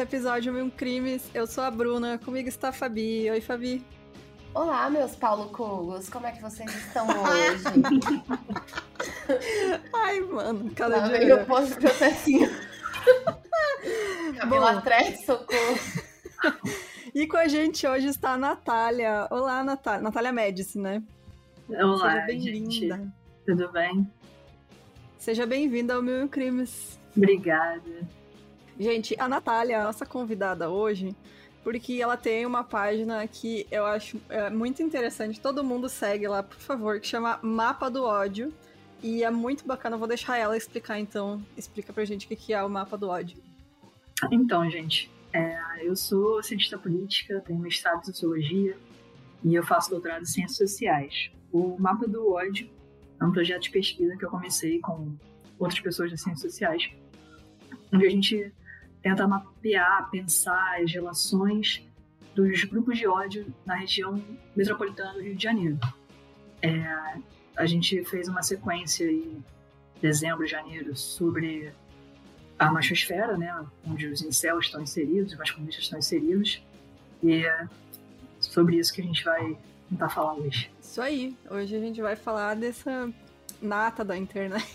um episódio Mil Crimes. Eu sou a Bruna, comigo está a Fabi. Oi, Fabi. Olá, meus Paulo Cogos, como é que vocês estão hoje? Ai, mano, cada Lá dia. meu posto processinho. Camila Atrete, socorro. E com a gente hoje está a Natália. Olá, Natália. Natália Médici, né? Olá, Seja bem-vinda. gente. Tudo bem? Seja bem-vinda ao Mil Crimes. Obrigada. Gente, a Natália nossa convidada hoje porque ela tem uma página que eu acho é, muito interessante. Todo mundo segue lá, por favor, que chama Mapa do Ódio. E é muito bacana. Eu vou deixar ela explicar, então. Explica pra gente o que é o Mapa do Ódio. Então, gente, é, eu sou cientista política, tenho mestrado em sociologia e eu faço doutorado em ciências sociais. O Mapa do Ódio é um projeto de pesquisa que eu comecei com outras pessoas das ciências sociais, onde a gente tenta mapear, pensar as relações dos grupos de ódio na região metropolitana do Rio de Janeiro. É, a gente fez uma sequência em dezembro, janeiro, sobre a machosfera, né, onde os incels estão inseridos, os masculinistas estão inseridos, e é sobre isso que a gente vai tentar falar hoje. Isso aí. Hoje a gente vai falar dessa nata da internet.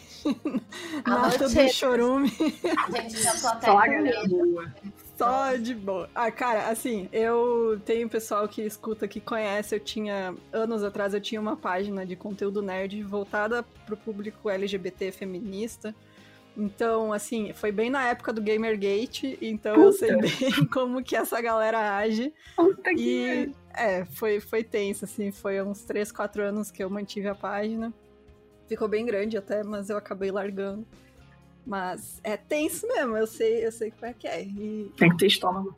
A nata do chorume. Gente, já tô até Só a com medo. Só de boa. Ah, cara, assim, eu tenho pessoal que escuta, que conhece. Eu tinha, anos atrás, eu tinha uma página de conteúdo nerd voltada pro público LGBT feminista. Então, assim, foi bem na época do Gamergate, então eu sei bem como que essa galera age. Puta E que... é, foi, foi tenso, assim, foi uns 3, 4 anos que eu mantive a página. Ficou bem grande até, mas eu acabei largando. Mas é tenso mesmo, eu sei, eu sei como é que é. E Tem que ter estômago.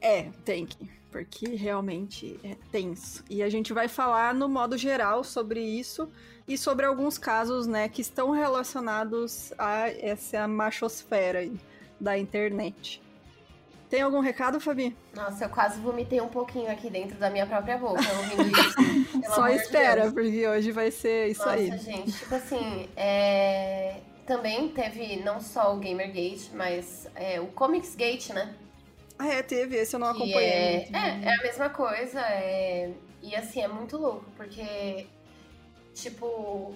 é, tem que, porque realmente é tenso. E a gente vai falar no modo geral sobre isso e sobre alguns casos, né, que estão relacionados a essa machosfera da internet. Tem algum recado, Fabi? Nossa, eu quase vomitei um pouquinho aqui dentro da minha própria boca ouvindo isso. Só de espera, porque hoje vai ser isso Nossa, aí. gente, tipo assim, é... também teve não só o Gamergate, mas é, o Comicsgate, né? Ah, é, teve, esse eu não Que acompanhei. é, é, é a mesma coisa. é- E assim, é muito louco, porque, tipo,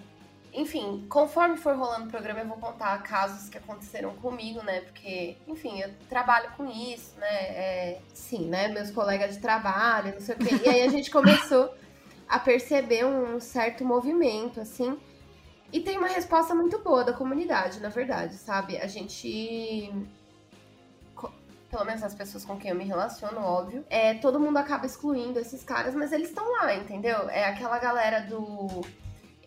enfim, conforme for rolando o programa, eu vou contar casos que aconteceram comigo, né? Porque, enfim, eu trabalho com isso, né? É, sim, né? Meus colegas de trabalho, não sei o quê. E aí a gente começou a perceber um certo movimento, assim. E tem uma resposta muito boa da comunidade, na verdade, sabe? A gente pelo menos as pessoas com quem eu me relaciono, óbvio, é, todo mundo acaba excluindo esses caras, mas eles estão lá, entendeu? É aquela galera do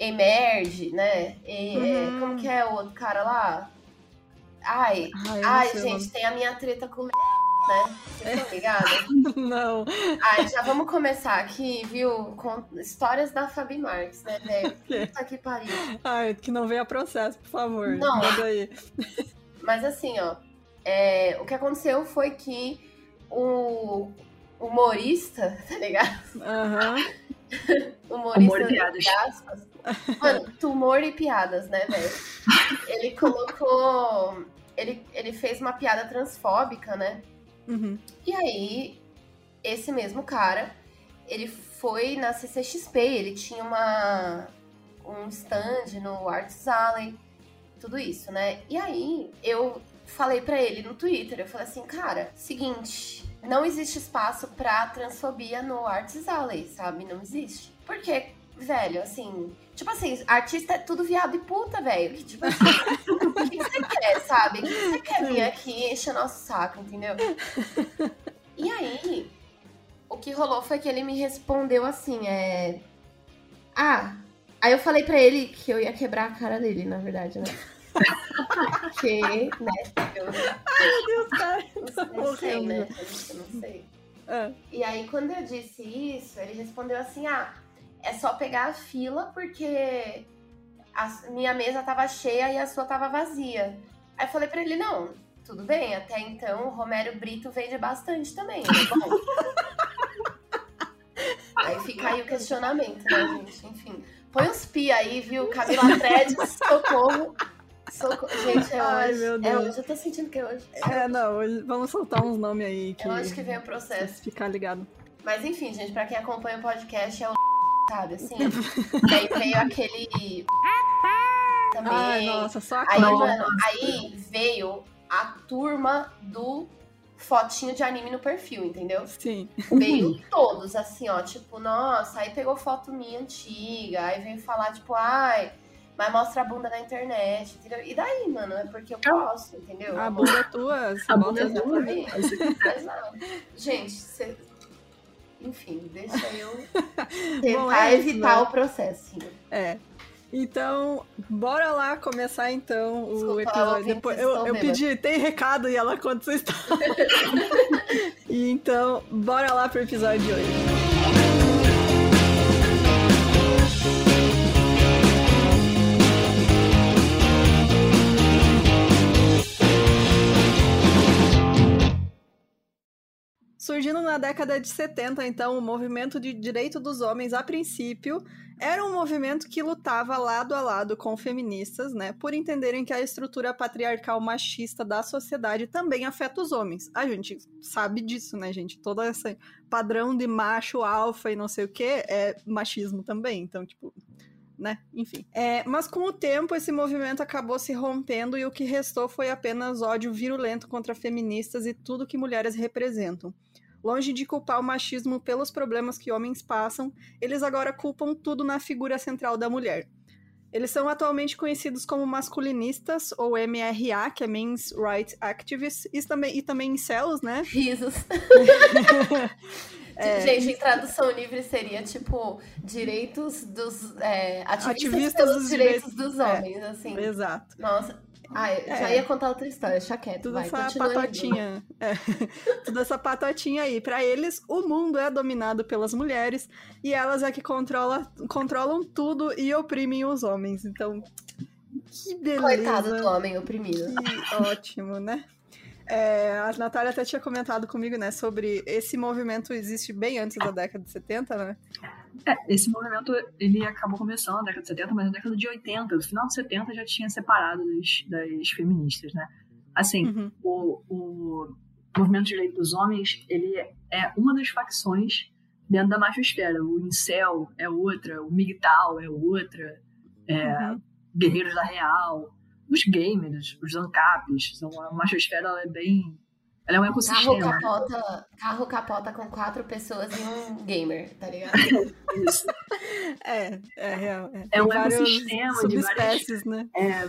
Emerge, né? E, é, Uhum. como que é o outro cara lá? Ai, Ai, ai, gente, tem a minha treta com o né? Vocês estão ligados? nome. Não. Ai, já vamos começar aqui, viu? Com histórias da Fabi Marques, né, velho? Puta que pariu. Ai, que não venha processo, por favor. Não. Manda aí. Mas assim, ó, é, o que aconteceu foi que o humorista, tá ligado? Aham. Humorista, Humor e piadas. entre aspas. Mano, tumor e piadas, né, velho? Ele colocou. Ele, ele fez uma piada transfóbica, né? Uhum. E aí, esse mesmo cara, ele foi na CCXP, ele tinha uma, um stand no Arts Alley, tudo isso, né? E aí, eu falei pra ele no Twitter, eu falei assim, cara, seguinte, não existe espaço pra transfobia no Arts Alley, sabe? Não existe. Porque, velho, assim, tipo assim, artista é tudo viado e puta, velho. Que tipo assim, o que que você quer, sabe? O que que você quer vir aqui e encher nosso saco, entendeu? E aí, o que rolou foi que ele me respondeu assim, é. Ah, aí eu falei pra ele que eu ia quebrar a cara dele, na verdade, né? Porque, né? Eu Meu Deus, cara. Tá não, sei, morrendo. né? Eu não sei. Ah, E aí, quando eu disse isso, ele respondeu assim: ah, é só pegar a fila porque a minha mesa tava cheia e a sua tava vazia. Aí eu falei pra ele: não, tudo bem, até então o Romero Brito vende bastante também, né? Bom. aí fica aí o questionamento, né, gente? Enfim. Põe uns pi aí, viu? Camila Fred, socorro. Soco... Gente, é Ai, hoje. É hoje. Eu tô sentindo que é hoje. É, não, hoje- vamos soltar uns nomes aí que. Eu acho que vem o processo. ficar ligado. Mas enfim, gente, pra quem acompanha o podcast é o sabe, assim. Daí veio aquele. Também. Ai, nossa, só a Aí, mano, aí veio a turma do fotinho de anime no perfil, entendeu? Sim. Veio todos, assim, ó, tipo, nossa, aí pegou foto minha antiga, aí veio falar, tipo, ai, mas mostra a bunda na internet, entendeu? E daí, mano, é porque eu posso, entendeu? A bunda é tua, você A bunda é tua. Exato. Gente, cê... enfim, deixa eu tentar Bom, é evitar né? o processo. É. Então, bora lá começar então o Desculpa, episódio. Depois, eu, eu pedi, tem recado e ela conta sua história. e então, bora lá pro episódio de hoje. Surgindo na década de 70, então, o movimento de direito dos homens, a princípio, era um movimento que lutava lado a lado com feministas, né, por entenderem que a estrutura patriarcal machista da sociedade também afeta os homens. A gente sabe disso, né, gente? Todo esse padrão de macho, alfa e não sei o que é machismo também. Então, tipo, né? Enfim. É, mas com o tempo, esse movimento acabou se rompendo e o que restou foi apenas ódio virulento contra feministas e tudo que mulheres representam. Longe de culpar o machismo pelos problemas que homens passam, eles agora culpam tudo na figura central da mulher. Eles são atualmente conhecidos como masculinistas, ou MRA, que é Men's Rights Activists, e também, e também incels, né? Risos. É, Gente, em tradução livre seria tipo direitos dos é, ativistas, Ativistas dos direitos, direitos- dos é. homens, assim. Exato. Nossa. Ah, eu já É. ia contar outra história, deixa quieto, Tudo vai, essa patotinha. É. Toda essa patotinha aí. Pra eles, o mundo é dominado pelas mulheres e elas é que controla, controlam tudo e oprimem os homens. Então, que beleza. Coitado do homem oprimido. Que ótimo, né? É, a Natália até tinha comentado comigo, né, sobre esse movimento existe bem antes da década de 70, né? É, esse movimento ele acabou começando na década de 70, mas na década de 80, no final de 70 já tinha separado das, das feministas, né? Assim, Uhum. o, o movimento de direito dos homens, ele é uma das facções dentro da machosfera. O incel é outra, o migtal é outra, é, Uhum. guerreiros da real, os gamers, os ancaps. Então, a machosfera é bem... Ela é um Carro ecossistema. capota, carro capota com quatro pessoas e um gamer, tá ligado? Isso. É, é real. É, É um vários ecossistema de várias né? é,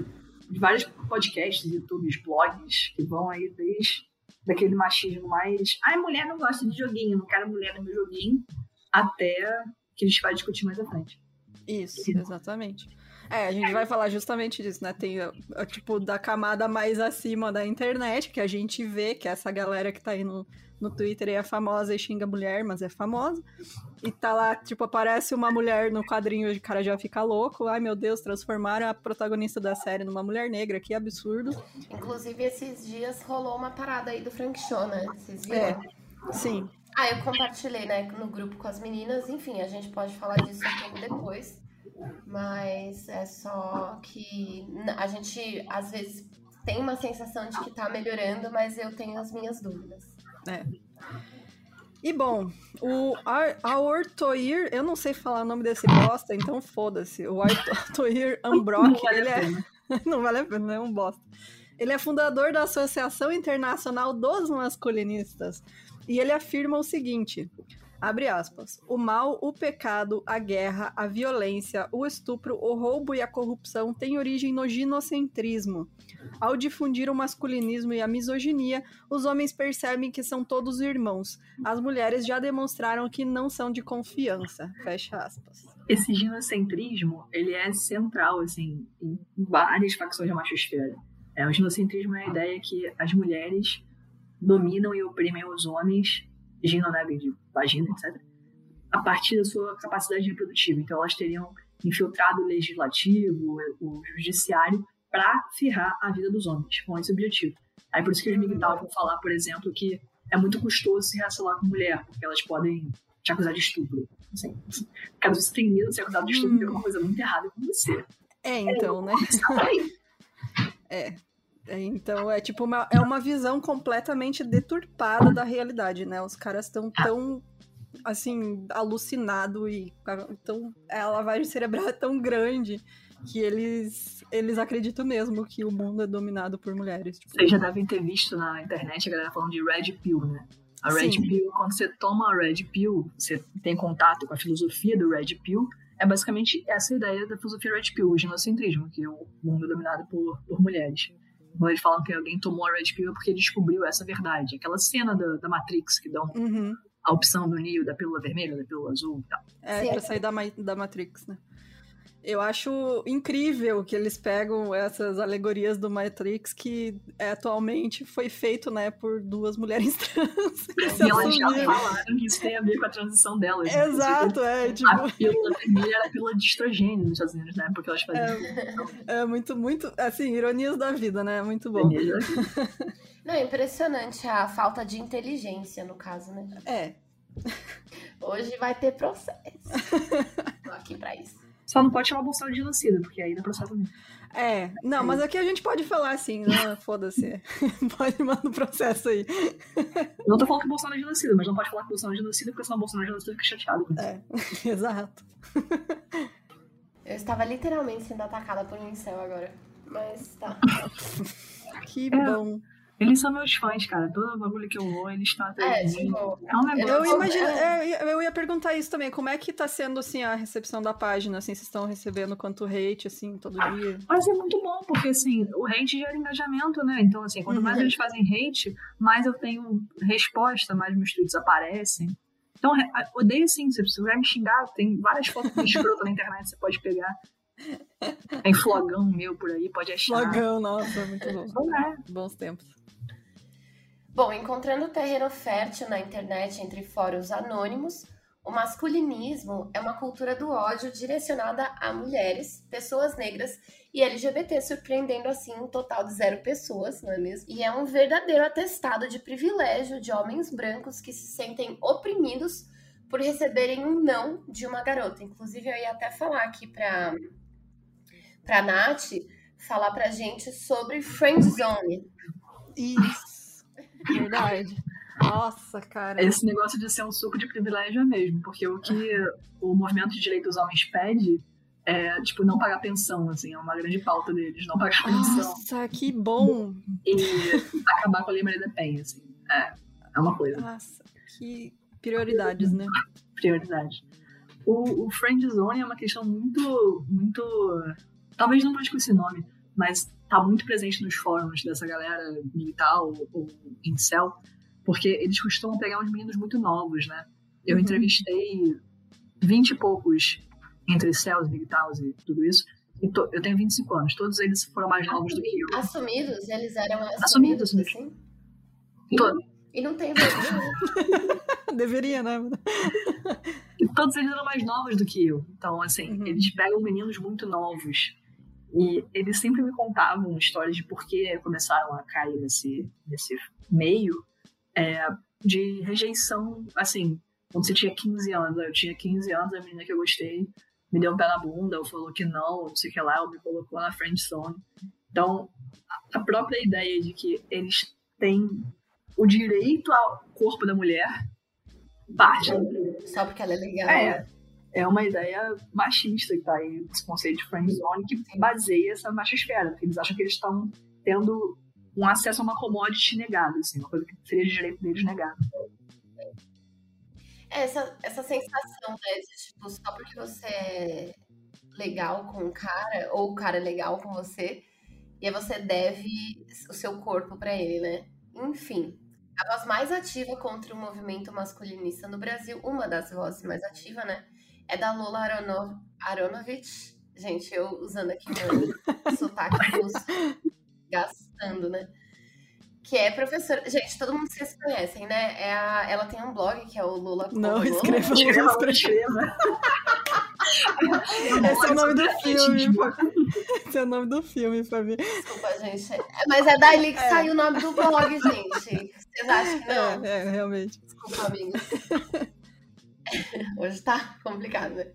de vários podcasts, YouTubes, blogs, que vão aí desde daquele machismo mais. Ai, mulher não gosta de joguinho, não quero mulher no meu joguinho, até que a gente vai discutir mais à frente. Isso, exatamente. É, a gente vai falar justamente disso, né? Tem, ó, tipo, da camada mais acima da internet, que a gente vê, que é essa galera que tá aí no, no Twitter é famosa e xinga mulher, mas é famosa. E tá lá, tipo, aparece uma mulher no quadrinho o cara já fica louco. Ai, meu Deus, transformaram a protagonista da série numa mulher negra, que absurdo. Inclusive, esses dias rolou uma parada aí do Frank Show, né? Vocês viram? É, sim. Ah, eu compartilhei, né, no grupo com as meninas. Enfim, a gente pode falar disso um pouco depois. Mas é só que a gente, às vezes, tem uma sensação de que tá melhorando, mas eu tenho as minhas dúvidas. E bom, o Aortoir, eu não sei falar o nome desse bosta, então foda-se. O Aortoir Ambrock, vale ele é. não vale a pena, é um bosta. Ele é fundador da Associação Internacional dos Masculinistas. E ele afirma o seguinte: abre aspas, o mal, o pecado, a guerra, a violência, o estupro, o roubo e a corrupção têm origem no ginocentrismo. Ao difundir o masculinismo e a misoginia, os homens percebem que são todos irmãos. As mulheres já demonstraram que não são de confiança. Fecha aspas. Esse ginocentrismo, ele é central, assim, em várias facções da machosfera. É, o ginocentrismo é a ideia que as mulheres dominam e oprimem os homens, gino, né, vagina, etc., a partir da sua capacidade reprodutiva. Então, elas teriam infiltrado o legislativo, o judiciário, para ferrar a vida dos homens, com esse objetivo. Aí, por isso que os migtais vão falar, por exemplo, que é muito custoso se relacionar com mulher, porque elas podem te acusar de estupro. Assim, caso você tenha medo de ser acusado de estupro, tem alguma coisa muito errada com você. É, então, né? Por aí. É. então é tipo uma, é uma visão completamente deturpada da realidade, né? Os caras estão tão assim, alucinado e então a lavagem cerebral é tão grande que eles eles acreditam mesmo que o mundo é dominado por mulheres. Tipo. Vocês já devem ter visto na internet a galera falando de Red Pill, né? A Red Sim. Pill, quando você toma a Red Pill, você tem contato com a filosofia do Red Pill, é basicamente essa ideia da filosofia Red Pill, o genocentrismo, que é o mundo dominado por, por mulheres. Quando eles falam que alguém tomou a Red Pill é porque descobriu essa verdade. Aquela cena da, da Matrix que dão uhum. a opção do Neo da pílula vermelha, da pílula azul e tal. É, Sim. pra sair da, da Matrix, né? Eu acho incrível que eles pegam essas alegorias do Matrix que é, atualmente foi feito, né, por duas mulheres trans. E elas já falaram que isso tem a ver com a transição delas. Né? Exato, né? é. Tipo... A pílula vermelha era a pílula de estrogênio nos Estados Unidos, né? Porque elas faziam. É, é muito, muito, assim, ironias da vida, né? Muito bom. Não, é impressionante a falta de inteligência, no caso, né? É. Hoje vai ter processo. Tô aqui pra isso. Só não pode chamar Bolsonaro de genocida, porque aí dá processo também. É, não, mas aqui a gente pode falar assim, né? Foda-se. pode mandar o um processo aí. Eu não tô falando que Bolsonaro é genocida, mas não pode falar que Bolsonaro é genocida, porque senão o Bolsonaro é genocida fica chateado com isso. É, exato. Eu estava literalmente sendo atacada por um incel agora. Mas tá. que é. Eles são meus fãs, cara. Todo bagulho que eu vou, eles estão até. É, tipo, é um negócio. Eu, imagino, é, eu ia perguntar isso também. Como é que tá sendo, assim, a recepção da página? Assim, vocês estão recebendo quanto hate, assim, todo dia? Mas é muito bom, porque, assim, o hate gera engajamento, né? Então, assim, quanto mais uhum. eles fazem hate, mais eu tenho resposta, mais meus tweets aparecem. Então, odeio sim, se você vai me xingar, tem várias fotos de escroto na internet, você pode pegar. Tem flogão meu por aí, pode achar. Flogão, nossa, muito bom. É. Bons tempos. Bom, encontrando terreno fértil na internet entre fóruns anônimos, o masculinismo é uma cultura do ódio direcionada a mulheres, pessoas negras e LGBT, surpreendendo assim um total de zero pessoas, não é mesmo? E é um verdadeiro atestado de privilégio de homens brancos que se sentem oprimidos por receberem um não de uma garota. Inclusive, eu ia até falar aqui para para Nath falar pra gente sobre friend zone. Isso. Verdade. Nossa, cara. Esse negócio de ser um suco de privilégio é mesmo, porque o que o movimento de direitos dos homens pede é, tipo, não pagar pensão, assim, é uma grande pauta deles, não pagar pensão. Nossa, que bom! E acabar com a Lei Maria da Penha, assim, é, é uma coisa. Nossa, que prioridades, né? Prioridades. O, o Friend Zone é uma questão muito, muito, talvez não mais com esse nome, mas tá muito presente nos fóruns dessa galera militar ou, ou incel, porque eles costumam pegar uns meninos muito novos, né? Eu uhum. entrevistei vinte e poucos entre céus, militares e tudo isso, e to, eu tenho 25 anos, todos eles foram mais novos do que eu. Assumidos? Eles eram assumidos, assumidos assim? E, Todo. e não tem vergonha? Deveria, né? e todos eles eram mais novos do que eu. Então, assim, uhum. eles pegam meninos muito novos e eles sempre me contavam histórias de por que começaram a cair nesse, nesse meio é, de rejeição, assim, quando você tinha 15 anos, eu tinha 15 anos, a menina que eu gostei me deu um pé na bunda, ou falou que não, não sei o que lá, ou me colocou na friend zone. Então, a própria ideia de que eles têm o direito ao corpo da mulher parte. Só porque ela é legal. É, é uma ideia machista que tá aí, esse conceito de friendzone, que baseia essa machosfera. Eles acham que eles estão tendo um acesso a uma commodity negada, assim, uma coisa que seria de direito deles negado. É, essa, essa sensação, né, de, tipo, só porque você é legal com o cara, ou o cara é legal com você, e aí você deve o seu corpo para ele, né? Enfim, a voz mais ativa contra o movimento masculinista no Brasil, uma das vozes mais ativas, né? É da Lola Aronov, Aronovich. Gente, eu usando aqui meu sotaque russo, gastando, né? Que é professora. Gente, todo mundo vocês conhecem, né? É a... Ela tem um blog que é o Lula Não, escreva, escreva. Esse é o nome do filme. Esse é o nome do filme, Fabi. Desculpa, gente. Mas é dali que é. saiu o nome do blog, gente. Vocês acham que não? É, é realmente. Desculpa, amigos. Hoje tá complicado, né?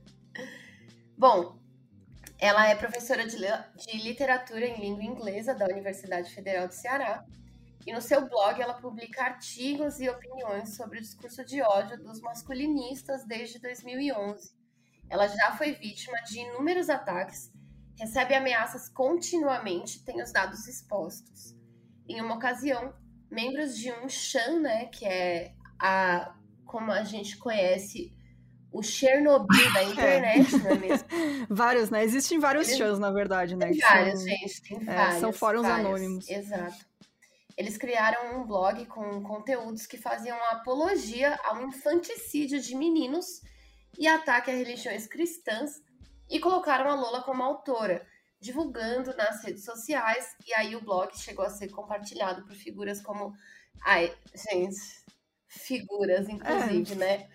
Bom, Ela é professora de, de literatura em língua inglesa da Universidade Federal do Ceará. E no seu blog ela publica artigos e opiniões sobre o discurso de ódio dos masculinistas desde 2011. Ela já foi vítima de inúmeros ataques, recebe ameaças continuamente, tem os dados expostos. Em uma ocasião, membros de um Shan, né, que é a como a gente conhece o Chernobyl da internet, é. não é mesmo? vários, né? Existem vários Eles... chãs, na verdade, né? Tem vários, são... gente, tem vários. É, são fóruns vários. anônimos. Exato. Eles criaram um blog com conteúdos que faziam apologia ao infanticídio de meninos e ataque a religiões cristãs e colocaram a Lola como autora, divulgando nas redes sociais. E aí o blog chegou a ser compartilhado por figuras como. Ai, gente, figuras, inclusive, é. né?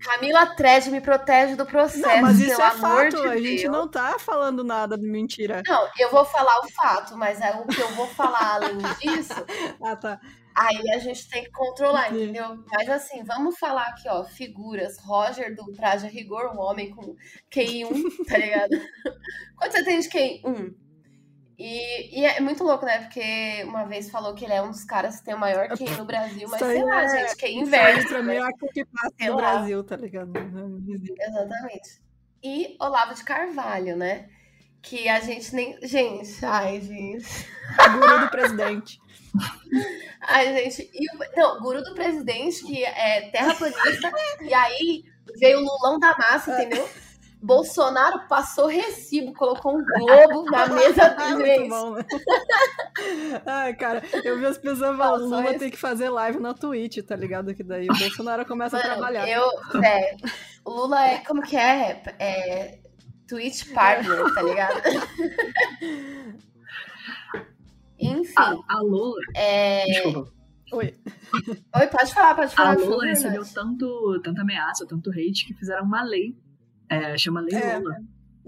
Camila Tred me protege do processo. Não, mas isso é fato. De a gente não tá falando nada de mentira. Não, eu vou falar o fato, mas é o que eu vou falar além disso. ah, tá. Aí a gente tem que controlar, Sim. entendeu? Mas assim, vamos falar aqui, ó, figuras. Roger do Praja Rigor, um homem com QI 1, tá ligado? Quanto você tem de QI? 1. E, e, é muito louco, né? Porque uma vez falou que ele é um dos caras que tem o maior QI no Brasil, mas sei lá, é, gente, QI inverso. Pra mim é a que passa no Brasil, tá ligado? Exatamente. E Olavo de Carvalho, né? Que a gente nem. Gente, ai, gente. Guru do presidente. Ai, gente. E, não, guru do presidente, que é terraplanista, e aí veio o Lulão da massa, entendeu? Bolsonaro passou recibo, colocou um globo na mesa dele. bom, né? Ai, cara, eu vi as pessoas falando, Lula tem que fazer live na Twitch, tá ligado? Que daí o Bolsonaro começa Mano, a trabalhar. Eu, é, o Lula é, como que é? É Twitch partner, tá ligado? Enfim. A, a Lula... É... Desculpa. Oi. Oi, pode falar, pode falar. A Lula recebeu tanto, tanta ameaça, tanto hate, que fizeram uma lei é, chama Lei é.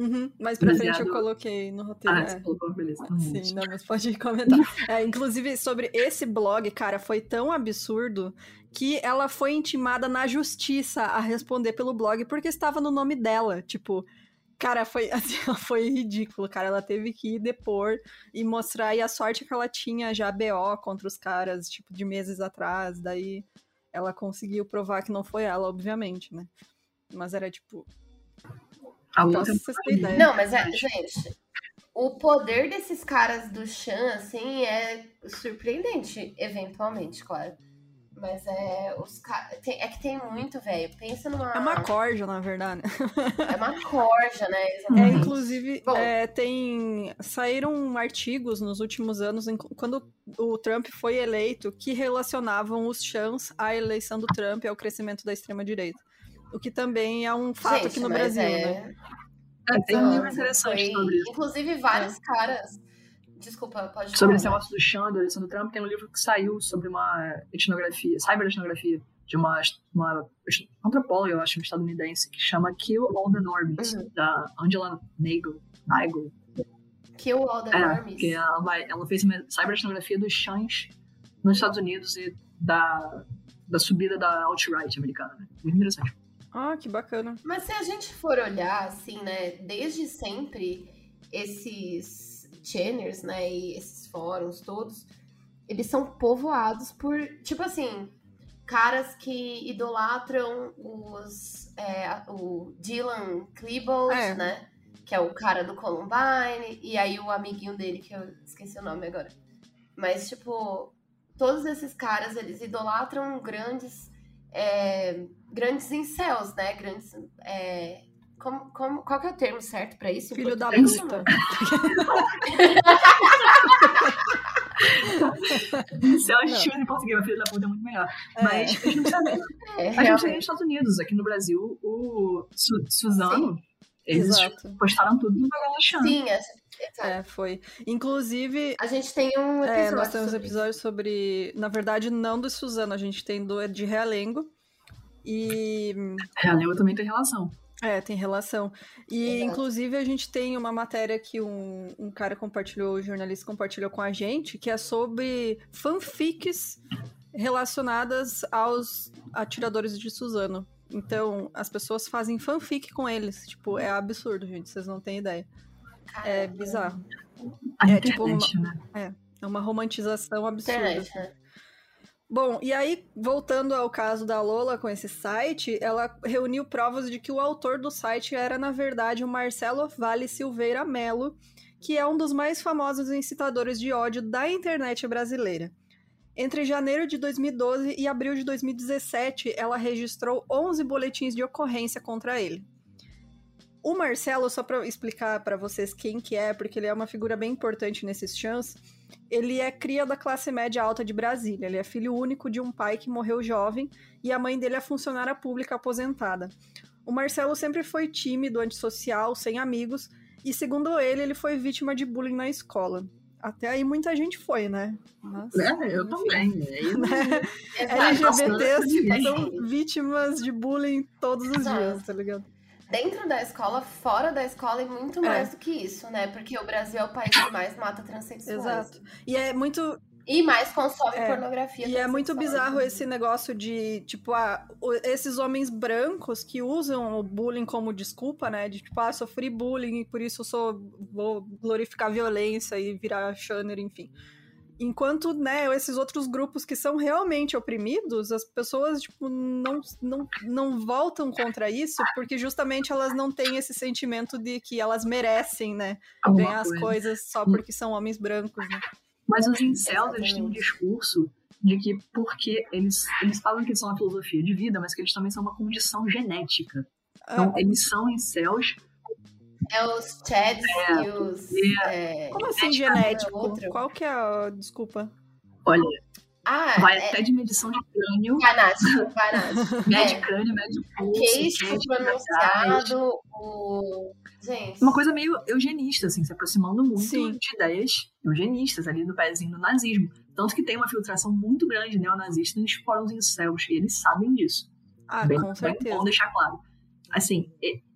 Uhum, mais pra Baseado... frente eu coloquei no roteiro. Ah, é. você colocou, beleza. Sim, não, mas pode comentar. é, inclusive, sobre esse blog, cara, foi tão absurdo que ela foi intimada na justiça a responder pelo blog porque estava no nome dela. Tipo, cara, foi, assim, foi ridículo, cara. Ela teve que ir depor e mostrar aí a sorte que ela tinha já BO contra os caras, tipo, de meses atrás. Daí ela conseguiu provar que não foi ela, obviamente, né? Mas era tipo, a outra ideia. Não, mas é, gente, o poder desses caras do Chan, assim, é surpreendente, eventualmente, claro. Mas é. Os caras. É que tem muito, velho. Pensa numa. É uma corja, na verdade. É uma corja, né? É, Exatamente. É, inclusive, é, tem. Saíram artigos nos últimos anos, quando o Trump foi eleito, que relacionavam os chans à eleição do Trump e ao crescimento da extrema-direita. O que também é um fato Gente, aqui no Brasil, é... né? É, tem um livro interessante sobre isso. Inclusive, vários é. caras. Desculpa, pode Sobre esse negócio do eleição do Trump, tem um livro que saiu sobre uma etnografia, cyber-etnografia, de uma, uma antropóloga, eu acho, estadunidense, que chama Kill All the Normies, uhum. da Angela Nagel. Nagel. Kill All the é, Normies? Que ela, vai, ela fez uma cyber-etnografia dos chãs nos Estados Unidos e da, da subida da alt-right americana. Né? Muito interessante. Ah, que bacana. Mas se a gente for olhar, assim, né, desde sempre, esses channels, né, e esses fóruns todos, eles são povoados por, tipo assim, caras que idolatram os, é, o Dylan Klebold, é. né, que é o cara do Columbine, e aí o amiguinho dele, que eu esqueci o nome agora. Mas, tipo, todos esses caras, eles idolatram grandes é, grandes incels, né? Grandes. É, como, como, qual que é o termo certo para isso? Filho da puta. Se a gente não conseguir uma filho da puta é muito melhor. É. Mas a gente sabe. É, a gente tem nos Estados Unidos, aqui no Brasil, o Su Suzano, Sim. eles Exato. postaram tudo no Bagala Sim, é, é, foi. Inclusive. A gente tem um episódio. É, nós temos um episódio sobre. Na verdade, não do Suzano, a gente tem do de Realengo. E. Realengo também tem relação. É, tem relação. E, Exato. inclusive, a gente tem uma matéria que um, um cara compartilhou, o um jornalista compartilhou com a gente, que é sobre fanfics relacionadas aos atiradores de Suzano. Então, as pessoas fazem fanfic com eles. Tipo, é absurdo, gente. Vocês não têm ideia. É bizarro. A É, internet, tipo uma- né? É uma romantização absurda. Internet, né? Bom, e aí, voltando ao caso da Lola com esse site, ela reuniu provas de que o autor do site era, na verdade, o Marcelo Vale Silveira Melo, que é um dos mais famosos incitadores de ódio da internet brasileira. Entre janeiro de 2012 e abril de 2017, ela registrou 11 boletins de ocorrência contra ele. O Marcelo, só para explicar para vocês quem que é, porque ele é uma figura bem importante nesses chans, ele é cria da classe média alta de Brasília. Ele é filho único de um pai que morreu jovem e a mãe dele é funcionária pública aposentada. O Marcelo sempre foi tímido, antissocial, sem amigos, e segundo ele, ele foi vítima de bullying na escola. Até aí muita gente foi, né? Mas, É, eu também. Né? LGBTs são vítimas de bullying todos os dias, tá ligado? Dentro da escola, fora da escola e muito É. mais do que isso, né? Porque o Brasil é o país que mais mata transexuais. Exato. E é muito, E mais consome É. pornografia. E é muito bizarro esse negócio de, tipo, ah, esses homens brancos que usam o bullying como desculpa, né? De tipo, ah, sofri bullying e por isso eu sou, vou glorificar a violência e virar Shanner, enfim. Enquanto, né, esses outros grupos que são realmente oprimidos, as pessoas, tipo, não, não, não voltam contra isso porque justamente elas não têm esse sentimento de que elas merecem, né? alguma Ganhar as coisa. coisas só porque são homens brancos, né? Mas os incels, eles têm um discurso de que porque eles, eles falam que são uma filosofia de vida, mas que eles também são uma condição genética. Então, Ah, eles são incels É os Chads É, e os. é. é, Como assim genética genético? outro. Qual que é a desculpa? Olha, Ah, vai é, até de medição de crânio, vai, Nath. mede É. crânio, mede pulso, Queixo pronunciado, o. Gente. Uma coisa meio eugenista, assim, se aproximando muito Sim. de ideias eugenistas ali do pezinho do nazismo. Tanto que tem uma filtração muito grande neonazista nos fóruns incels, e eles sabem disso. Ah, bem, com bem certeza. bom deixar claro. Assim,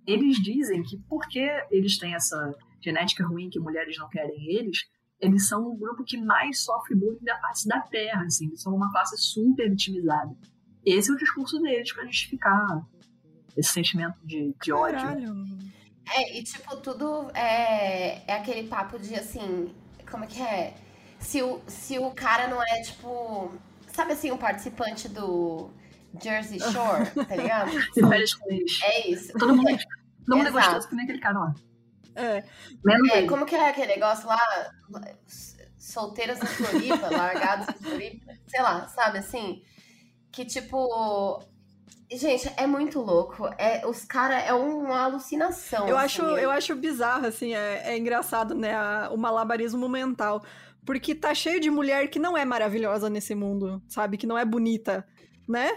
eles dizem que porque eles têm essa genética ruim que mulheres não querem eles, eles são o grupo que mais sofre bullying da face da Terra, assim, eles são uma classe super vitimizada. Esse é o discurso deles para justificar esse sentimento de, de ódio. Caralho. É, e tipo, tudo é, é aquele papo de assim. Como é que é? Se o, se o cara não é, tipo. Sabe assim, um participante do Jersey Shore, tá ligado? É isso. Todo mundo, todo mundo é gostoso que nem aquele cara lá. É, Menos É, como que é aquele negócio lá? Solteiras em Floripa, largados em Floripa, sei lá, sabe assim? Que tipo. Gente, é muito louco. É, os caras é uma alucinação. eu, assim, acho, eu acho bizarro, assim, é, é engraçado, né? a- o malabarismo mental. Porque tá cheio de mulher que não é maravilhosa nesse mundo, sabe? Que não é bonita, né?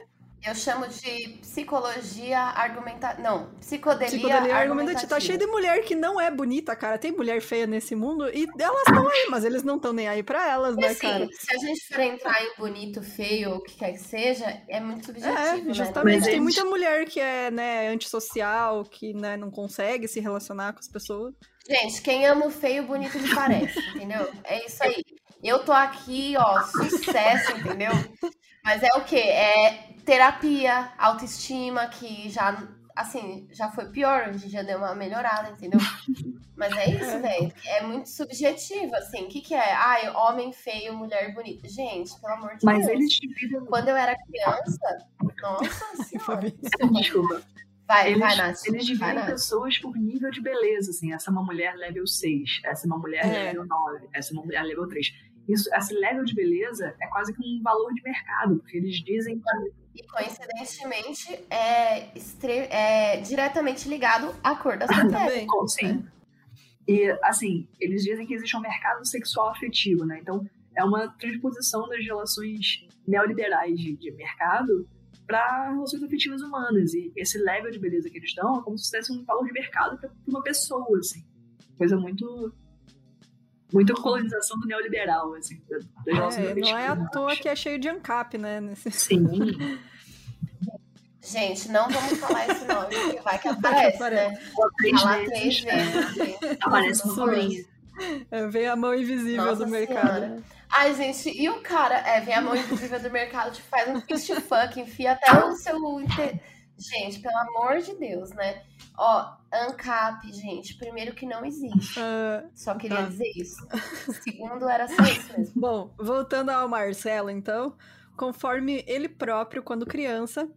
Eu chamo de psicologia argumentativa. Não, psicodelia, Psicodelia argumentativa. argumentativa. Tá cheio de mulher que não é bonita, cara. Tem mulher feia nesse mundo e elas estão aí, mas eles não estão nem aí pra elas, E né, assim, cara? se a gente for entrar em bonito, feio, ou o que quer que seja, é muito subjetivo, É, né? justamente. Mas Tem muita mulher que é, né, antissocial, que, né, não consegue se relacionar com as pessoas. Gente, quem ama o feio, bonito lhe parece, entendeu? É isso aí. Eu tô aqui, ó, sucesso, entendeu? Mas é o quê? É terapia, autoestima, que já, assim, já foi pior, hoje dia deu uma melhorada, entendeu? Mas é isso, É. velho. É muito subjetivo, assim. O que que é? Ai, homem feio, mulher bonita. Gente, pelo amor de Mas Deus. eles dividem. Quando eu era criança, nossa senhora. Desculpa. Vai, Eles, vai, Nath. eles vai, dividem Nath. pessoas por nível de beleza, assim. Essa é uma mulher level 6, essa é uma mulher É. level 9, essa é uma mulher level 3. Isso, esse level de beleza é quase que um valor de mercado, porque eles dizem que E coincidentemente é, estre- é diretamente ligado à cor da sua pele. Sim. E, assim, eles dizem que existe um mercado sexual afetivo, né? Então, é uma transposição das relações neoliberais de, de mercado para relações afetivas humanas. E esse level de beleza que eles dão é como se fosse um valor de mercado para uma pessoa, assim. Coisa muito. Muita colonização do neoliberal, assim. das relações É, não é à toa que é cheio de ANCAP, né? Nesse... Sim. Gente, não vamos falar esse nome, porque vai que aparece, aparece. né? Três Falar três vezes. Aparece uma. É, vem a mão invisível Nossa do mercado. Senhora. Ai, gente, e o cara, é, vem a mão invisível do mercado, te faz um fist fuck, enfia até o seu, Gente, pelo amor de Deus, né? Ó, ANCAP, gente, primeiro que não existe. Uh, Só queria tá. dizer isso. Segundo, era só isso mesmo. Bom, voltando ao Marcelo, então, conforme ele próprio, quando criança,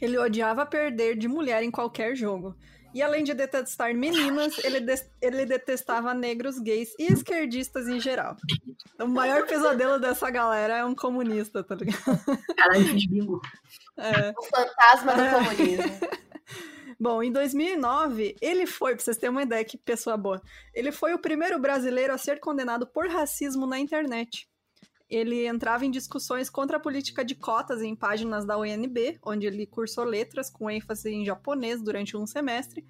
ele odiava perder de mulher em qualquer jogo. E além de detestar meninas, ele, de ele detestava negros, gays e esquerdistas em geral. O maior pesadelo dessa galera é um comunista, tá ligado? Caralho, fiz bingo. É. O fantasma do é. comunismo. Bom, em 2009, ele foi, pra vocês terem uma ideia, que pessoa boa. Ele foi o primeiro brasileiro a ser condenado por racismo na internet ele entrava em discussões contra a política de cotas em páginas da UNB, onde ele cursou letras com ênfase em japonês durante um semestre,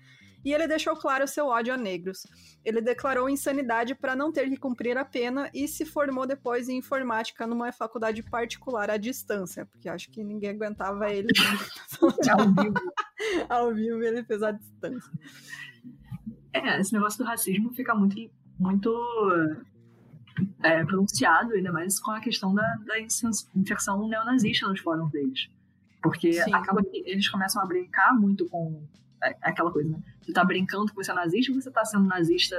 e ele deixou claro seu ódio a negros. Ele declarou insanidade para não ter que cumprir a pena e se formou depois em informática numa faculdade particular à distância, porque acho que ninguém aguentava ele ao vivo. ao vivo ele fez à distância. É, esse negócio do racismo fica muito, muito é, pronunciado, ainda mais com a questão da, da inserção neonazista nos fóruns deles. Porque Sim. acaba que eles começam a brincar muito com aquela coisa, né? Você tá brincando que você é nazista ou você tá sendo nazista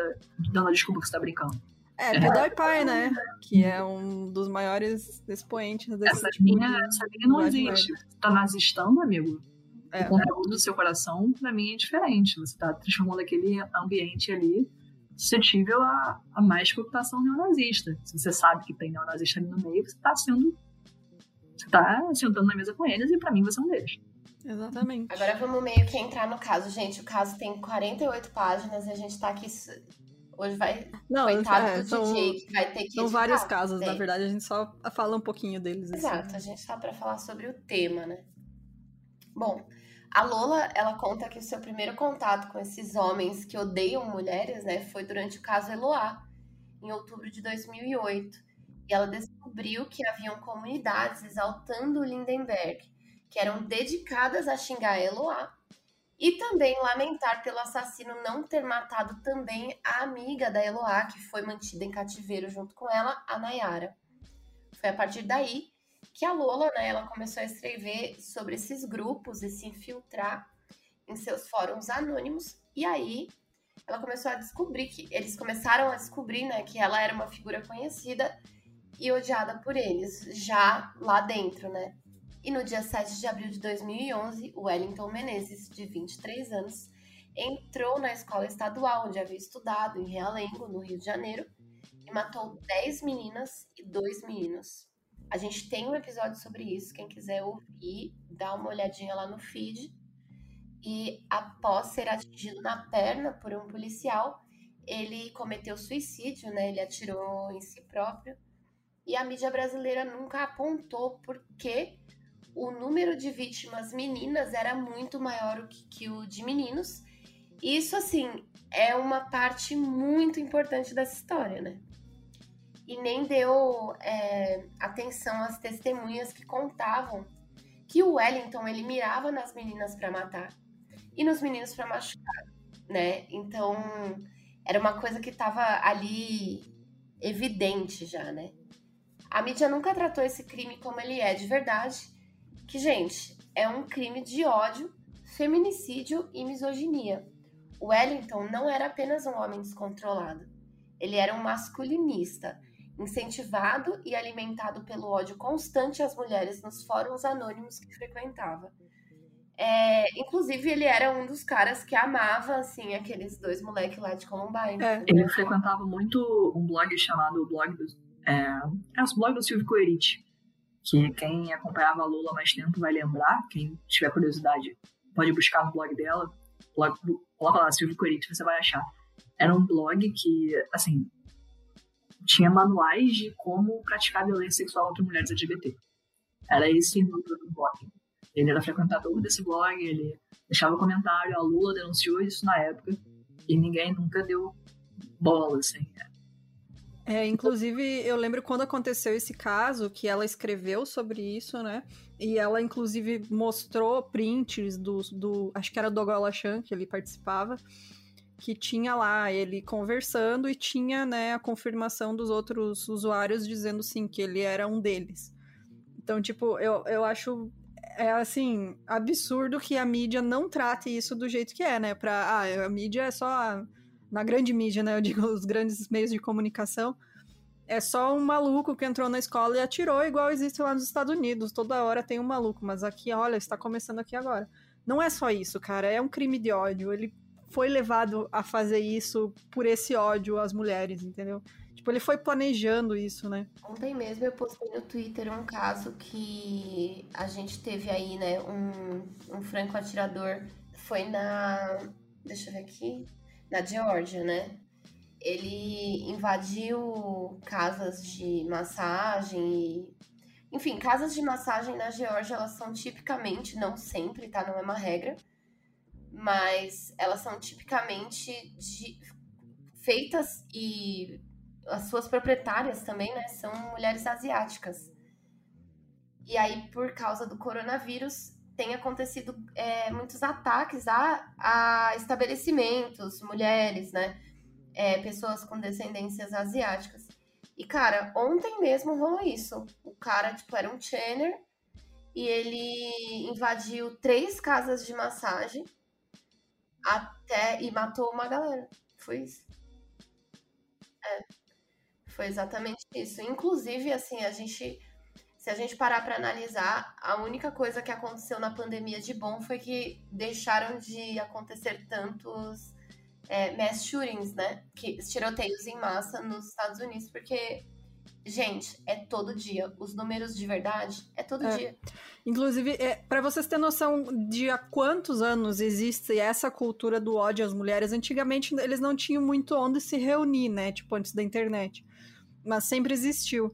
dando a desculpa que você tá brincando? É, é. Pai, né? Que é um dos maiores expoentes desse essa tipo linha, de... Essa linha não existe. Você tá nazistando, amigo. É. O conteúdo do seu coração, pra mim, é diferente. Você tá transformando aquele ambiente ali suscetível a, a mais cooptação neonazista. Se você sabe que tem neonazista ali no meio, você está sendo. Você está sentando na mesa com eles e para mim você é um deles. Exatamente. Agora vamos meio que entrar no caso, gente. O caso tem 48 páginas e a gente tá aqui. Hoje vai. Não, Coitado é, do são, DJ que vai ter que. São vários casos, né? na verdade, a gente só fala um pouquinho deles. Assim. Exato, assim. a gente tá para falar sobre o tema, né? Bom, a Lola, ela conta que o seu primeiro contato com esses homens que odeiam mulheres, né, foi durante o caso Eloá, em outubro de 2008. E ela descobriu que haviam comunidades exaltando o Lindenberg, que eram dedicadas a xingar Eloá e também lamentar pelo assassino não ter matado também a amiga da Eloá, que foi mantida em cativeiro junto com ela, a Nayara. Foi a partir daí que a Lola, né, ela começou a escrever sobre esses grupos e se infiltrar em seus fóruns anônimos. E aí ela começou a descobrir que eles começaram a descobrir, né, que ela era uma figura conhecida e odiada por eles, já lá dentro, né? E no dia 7 de abril de 2011, o Wellington Menezes, de 23 anos, entrou na escola estadual onde havia estudado, em Realengo, no Rio de Janeiro, e matou 10 meninas e 2 meninos. A gente tem um episódio sobre isso, quem quiser ouvir, dá uma olhadinha lá no feed. E após ser atingido na perna por um policial, ele cometeu suicídio, né? Ele atirou em si próprio. E a mídia brasileira nunca apontou porque o número de vítimas meninas era muito maior que, que o de meninos. Isso, assim, é uma parte muito importante dessa história, né? e nem deu é, atenção às testemunhas que contavam que o Wellington ele mirava nas meninas para matar e nos meninos para machucar, né? Então era uma coisa que estava ali evidente já, né? A mídia nunca tratou esse crime como ele é de verdade, que gente é um crime de ódio, feminicídio e misoginia. O Wellington não era apenas um homem descontrolado, ele era um masculinista incentivado e alimentado pelo ódio constante às mulheres nos fóruns anônimos que frequentava. É, inclusive, ele era um dos caras que amava, assim, aqueles dois moleques lá de Columbine. É. Ele frequentava muito um blog chamado blog do, é, é o blog do Silvio Coerite, que quem acompanhava a Lula mais tempo vai lembrar, quem tiver curiosidade pode buscar no blog dela, blog, coloca lá Silvio Coerite, você vai achar. Era um blog que, assim, tinha manuais de como praticar violência sexual contra mulheres LGBT. Era esse o núcleo do blog. Ele era frequentador desse blog, ele deixava comentário, a Lula denunciou isso na época, e ninguém nunca deu bola, assim. É, inclusive, eu lembro quando aconteceu esse caso, que ela escreveu sobre isso, né? E ela, inclusive, mostrou prints do, do acho que era do Gola Chan, que ele participava, que tinha lá ele conversando e tinha né, a confirmação dos outros usuários dizendo sim que ele era um deles. Então, tipo, eu, eu acho é assim, absurdo que a mídia não trate isso do jeito que é, né? Pra, ah, a mídia é só. Na grande mídia, né? Eu digo os grandes meios de comunicação. É só um maluco que entrou na escola e atirou, igual existe lá nos Estados Unidos. Toda hora tem um maluco, mas aqui, olha, está começando aqui agora. Não é só isso, cara. É um crime de ódio. Ele foi levado a fazer isso por esse ódio às mulheres, entendeu? Tipo, ele foi planejando isso, né? Ontem mesmo eu postei no Twitter um caso que a gente teve aí, né? Um, um franco atirador. Foi na. Deixa eu ver aqui. Na Geórgia, né? Ele invadiu casas de massagem e. Enfim, casas de massagem na Geórgia, elas são tipicamente, não sempre, tá? Não é uma regra. Mas elas são tipicamente de, feitas e as suas proprietárias também, né, são mulheres asiáticas. E aí, por causa do coronavírus, tem acontecido é, muitos ataques a, a, estabelecimentos, mulheres, né? É, pessoas com descendências asiáticas. E, cara, ontem mesmo rolou isso. O cara, tipo, era um trainer e ele invadiu três casas de massagem até e matou uma galera. Foi isso. É. Foi exatamente isso. Inclusive, assim, a gente. Se a gente parar para analisar, a única coisa que aconteceu na pandemia de bom foi que deixaram de acontecer tantos é, mass shootings, né? Que, tiroteios em massa nos Estados Unidos, porque Gente, é todo dia. Os números de verdade é todo é. dia. Inclusive, é, para vocês terem noção de há quantos anos existe essa cultura do ódio às mulheres, antigamente eles não tinham muito onde se reunir, né? Tipo, antes da internet mas sempre existiu.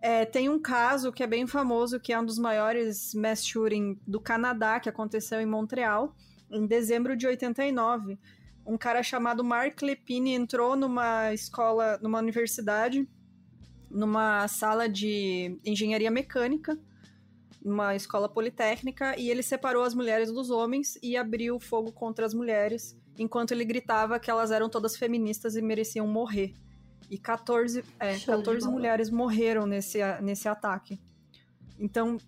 É, tem um caso que é bem famoso, que é um dos maiores mass shooting do Canadá, que aconteceu em Montreal, em dezembro de 89. Um cara chamado Mark Lepine entrou numa escola, numa universidade, numa sala de engenharia mecânica, numa escola politécnica, e ele separou as mulheres dos homens e abriu fogo contra as mulheres, enquanto ele gritava que elas eram todas feministas e mereciam morrer. E 14, é, 14 mulheres morreram nesse, nesse ataque. Então,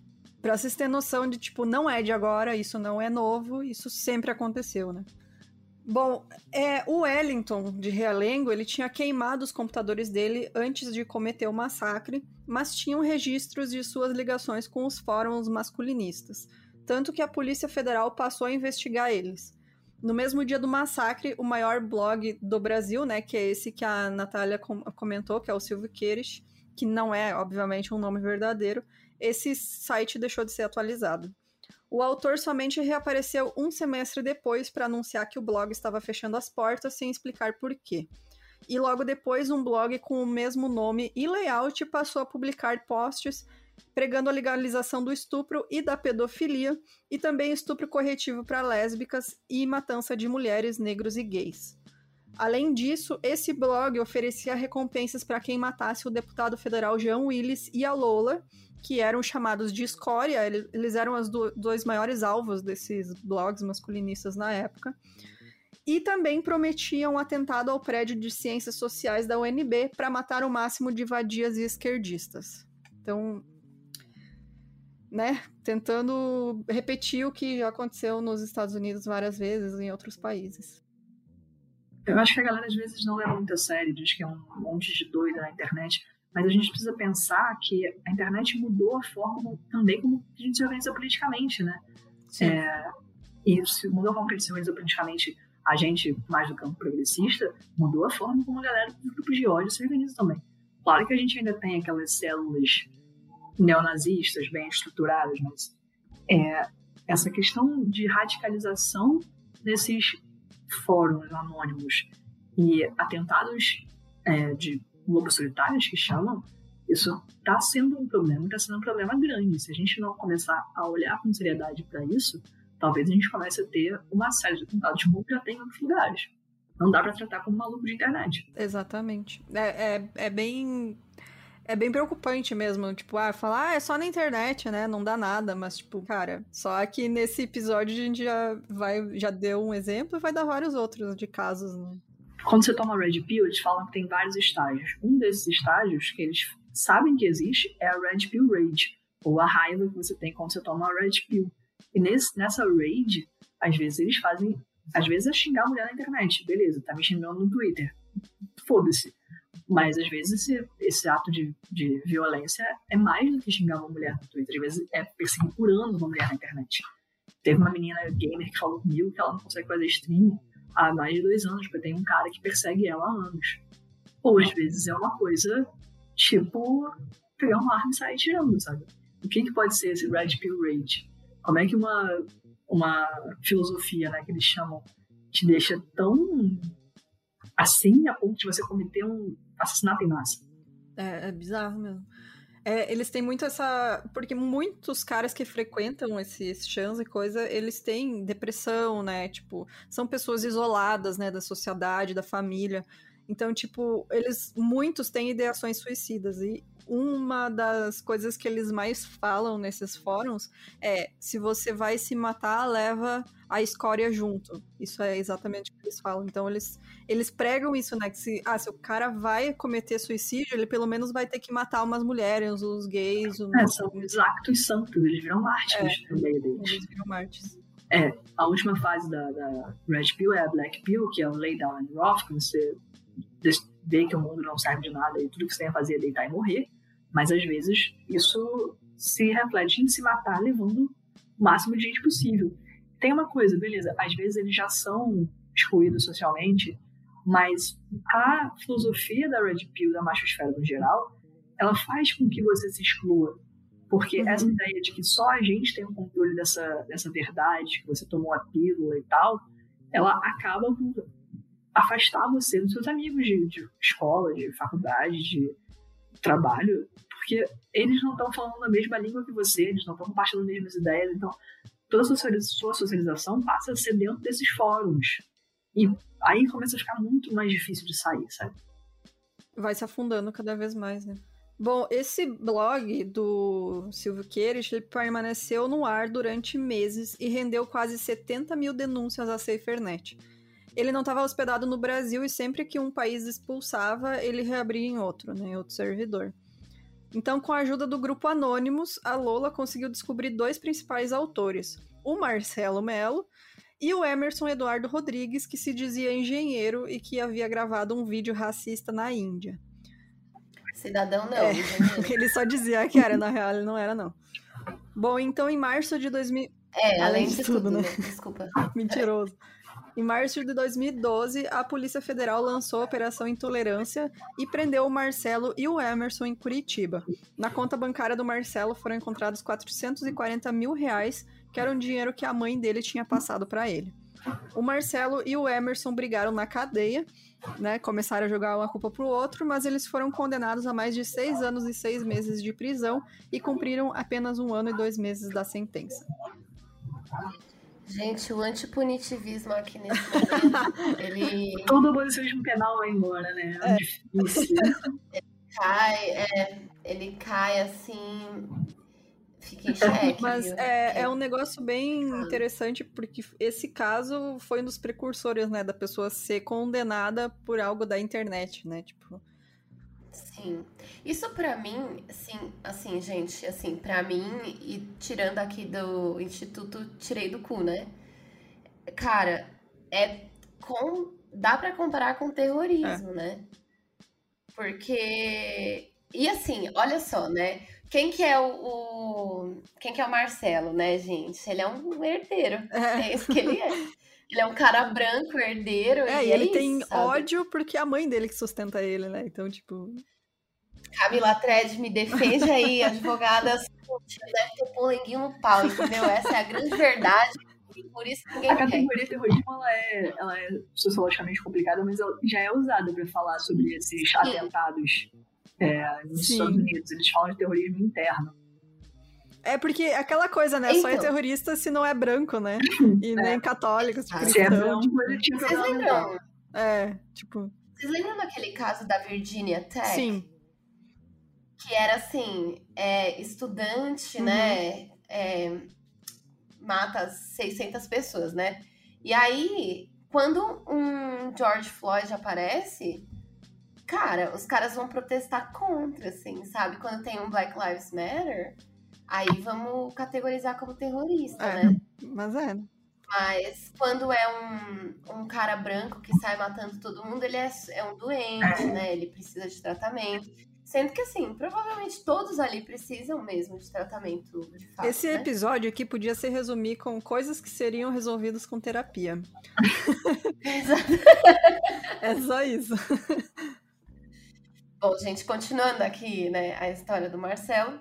pra vocês terem noção de, tipo, não é de agora, isso não é novo, isso sempre aconteceu, né? Bom, é, o Wellington de Realengo, ele tinha queimado os computadores dele antes de cometer o massacre, mas tinham registros de suas ligações com os fóruns masculinistas, tanto que a Polícia Federal passou a investigar eles. No mesmo dia do massacre, o maior blog do Brasil, né, que é esse que a Natália comentou, que é o Silvio Queires, que não é, obviamente, um nome verdadeiro, esse site deixou de ser atualizado. O autor somente reapareceu um semestre depois para anunciar que o blog estava fechando as portas sem explicar por quê. E logo depois, um blog com o mesmo nome e layout passou a publicar posts pregando a legalização do estupro e da pedofilia, e também estupro corretivo para lésbicas e matança de mulheres, negros e gays. Além disso, esse blog oferecia recompensas para quem matasse o deputado federal Jean Willis e a Lola, que eram chamados de escória, eles eram os do, dois maiores alvos desses blogs masculinistas na época. E também prometiam um atentado ao prédio de ciências sociais da UNB para matar o máximo de vadias e esquerdistas. Então, né, tentando repetir o que já aconteceu nos Estados Unidos várias vezes em outros países. Eu acho que a galera às vezes não leva muito a sério, diz que é um monte de doida na internet, mas a gente precisa pensar que a internet mudou a forma também como a gente se organiza politicamente, né? Sim. É, e se mudou a forma que a gente se organiza politicamente, a gente, mais do campo progressista, mudou a forma como a galera dos grupos de ódio se organiza também. Claro que a gente ainda tem aquelas células neonazistas bem estruturadas, mas é, essa questão de radicalização desses fóruns anônimos e atentados é, de lobos solitários que chamam, isso está sendo um problema, está sendo um problema grande. Se a gente não começar a olhar com seriedade para isso, talvez a gente comece a ter uma série de atentados como já tem em outros lugares. Não dá para tratar como maluco de internet. Exatamente. É, é, é bem é bem preocupante mesmo. Tipo, ah, falar, ah, é só na internet, né? Não dá nada. Mas, tipo, cara, só que nesse episódio a gente já vai, já deu um exemplo e vai dar vários outros de casos, né? Quando você toma Red Pill, eles falam que tem vários estágios. Um desses estágios que eles sabem que existe é a Red Pill Rage, ou a raiva que você tem quando você toma uma Red Pill. E nesse, nessa raid, às vezes eles fazem. Às vezes é xingar a mulher na internet. Beleza, tá me xingando no Twitter. Foda-se. Mas às vezes esse, esse ato de, de violência é mais do que xingar uma mulher no Twitter. Às vezes é perseguir por anos uma mulher na internet. Teve uma menina gamer que falou comigo que ela não consegue fazer stream há mais de dois anos, porque tem um cara que persegue ela há anos. Ou às vezes é uma coisa tipo pegar uma arma e sair tirando, sabe? O que, que pode ser esse Red Pill Rage? Como é que uma, uma filosofia, né, que eles chamam, te deixa tão assim a ponto de você cometer um assassinato em massa? É, é bizarro mesmo. É, eles têm muito essa. Porque muitos caras que frequentam esses chãs e coisa, eles têm depressão, né? Tipo, são pessoas isoladas, né, da sociedade, da família. Então, tipo, eles. Muitos têm ideações suicidas. E uma das coisas que eles mais falam nesses fóruns é: se você vai se matar, leva a escória junto. Isso é exatamente o que eles falam. Então eles, eles pregam isso, né? Que se, ah, se o cara vai cometer suicídio, ele pelo menos vai ter que matar umas mulheres, os gays. Os... É, são os actos santos, eles viram mártires é, no meio deles. Eles viram mártires. É, a última fase da, da Red Pill é a Black Pill, que é o Lay Down and Rough, que você vê que o mundo não serve de nada e tudo que você tem a fazer é deitar e morrer. Mas às vezes isso se reflete em se matar levando o máximo de gente possível tem uma coisa, beleza, às vezes eles já são excluídos socialmente, mas a filosofia da Red Pill, da machosfera no geral, ela faz com que você se exclua. Porque uhum. essa ideia de que só a gente tem o controle dessa, dessa verdade, que você tomou a pílula e tal, ela acaba por afastar você dos seus amigos de, de escola, de faculdade, de trabalho, porque eles não estão falando a mesma língua que você, eles não estão compartilhando as mesmas ideias, então toda sua socialização passa a ser dentro desses fóruns. E aí começa a ficar muito mais difícil de sair, sabe? Vai se afundando cada vez mais, né? Bom, esse blog do Silvio Queires permaneceu no ar durante meses e rendeu quase 70 mil denúncias à SaferNet. Ele não estava hospedado no Brasil e sempre que um país expulsava, ele reabria em outro, né, em outro servidor. Então, com a ajuda do grupo Anônimos, a Lola conseguiu descobrir dois principais autores: o Marcelo Melo e o Emerson Eduardo Rodrigues, que se dizia engenheiro e que havia gravado um vídeo racista na Índia. Cidadão não, é, ele só dizia que era, na real ele não era, não. Bom, então em março de 2000... É, além, além de, tudo, tudo né? né? Desculpa. Mentiroso. Em março de 2012, a Polícia Federal lançou a Operação Intolerância e prendeu o Marcelo e o Emerson em Curitiba. Na conta bancária do Marcelo foram encontrados 440 mil reais, que era um dinheiro que a mãe dele tinha passado para ele. O Marcelo e o Emerson brigaram na cadeia, né? Começaram a jogar uma culpa pro outro, mas eles foram condenados a mais de seis anos e seis meses de prisão e cumpriram apenas um ano e dois meses da sentença. Gente, o antipunitivismo aqui nesse momento, ele... Todo o abolicionismo penal vai embora, né? É, é. difícil. ele cai, é, ele cai assim... Fica em xeque. Mas é, é um negócio bem interessante, porque esse caso foi um dos precursores, né? Da pessoa ser condenada por algo da internet, né? Tipo... Sim. Isso para mim, assim, assim, gente, assim, para mim e tirando aqui do instituto, tirei do cu, né? Cara, é com dá para comparar com terrorismo, é. né? Porque e assim, olha só, né? Quem que é o, o, quem que é o Marcelo, né, gente? Ele é um herdeiro. É, é isso que ele é. Ele é um cara branco, herdeiro. É, e ele é tem isso, ódio porque é a mãe dele que sustenta ele, né? Então, tipo. Camila Tred, me defende aí, advogada. Deve ter polenguinho no pau, entendeu? Essa é a grande verdade. Por isso ninguém A categoria terrorismo ela é, ela é sociologicamente complicada, mas ela já é usada para falar sobre esses Sim. atentados é, nos Sim. Estados Unidos. Eles falam de terrorismo interno. É porque aquela coisa, né? Então, Só é então. terrorista se não é branco, né? E é. nem católico, se cristão. é branco, tipo... Vocês lembram? É, tipo... Vocês lembram daquele caso da Virginia Tech? Sim que era assim, é, estudante, uhum. né, é, mata 600 pessoas, né? E aí, quando um George Floyd aparece, cara, os caras vão protestar contra, assim, sabe? Quando tem um Black Lives Matter, aí vamos categorizar como terrorista, É. né? Mas é. Mas quando é um, um cara branco que sai matando todo mundo, ele é, é um doente, né? Ele precisa de tratamento. Sendo que, assim, provavelmente todos ali precisam mesmo de tratamento de fato. Esse né? episódio aqui podia se resumir com coisas que seriam resolvidas com terapia. É só isso. Bom, gente, continuando aqui, né, a história do Marcelo,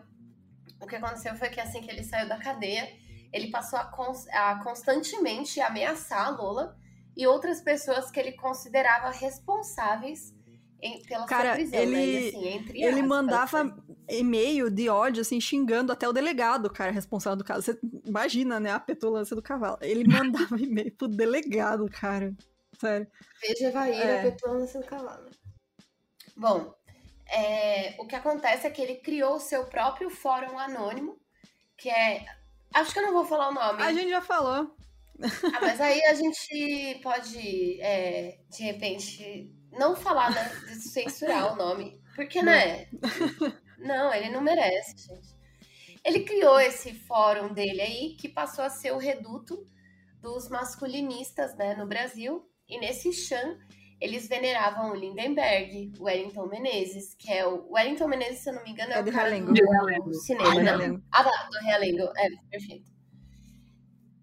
o que aconteceu foi que assim que ele saiu da cadeia, ele passou a, cons- a constantemente ameaçar a Lola e outras pessoas que ele considerava responsáveis em- pela Cara, sua prisão, né? ele- E, assim, entre Ele aspas, mandava né? e-mail de ódio, assim, xingando até o delegado, cara, responsável do caso. Você imagina, né, a petulância do cavalo. Ele mandava e-mail pro delegado, cara. Sério. Veja Evaíra É. petulância do cavalo. Bom, é, o que acontece é que ele criou o seu próprio fórum anônimo, que é... Acho que eu não vou falar o nome. A gente já falou. Ah, mas aí a gente pode, é, de repente, não falar, né? de Censurar o nome. Porque, né? Não, ele não merece, gente. Ele criou esse fórum dele aí, que passou a ser o reduto dos masculinistas, né, no Brasil. E nesse chan, eles veneravam o Lindenberg, o Wellington Menezes, que é o... O Wellington Menezes, se eu não me engano, é, É o cara Realengo. do, Realengo. cinema, De né? Ah, tá, do Realengo. É, perfeito.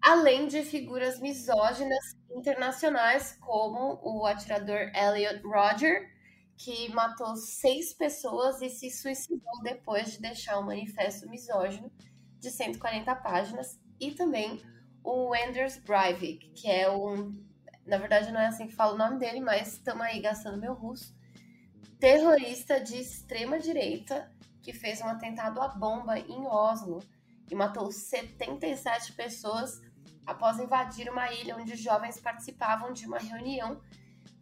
Além de figuras misóginas internacionais, como o atirador Elliot Rodger, que matou seis pessoas e se suicidou depois de deixar um manifesto misógino de 140 páginas, e também o Anders Breivik, que é um. Na verdade, não é assim que fala o nome dele, mas estamos aí gastando meu russo. Terrorista de extrema direita que fez um atentado à bomba em Oslo e matou 77 pessoas após invadir uma ilha onde jovens participavam de uma reunião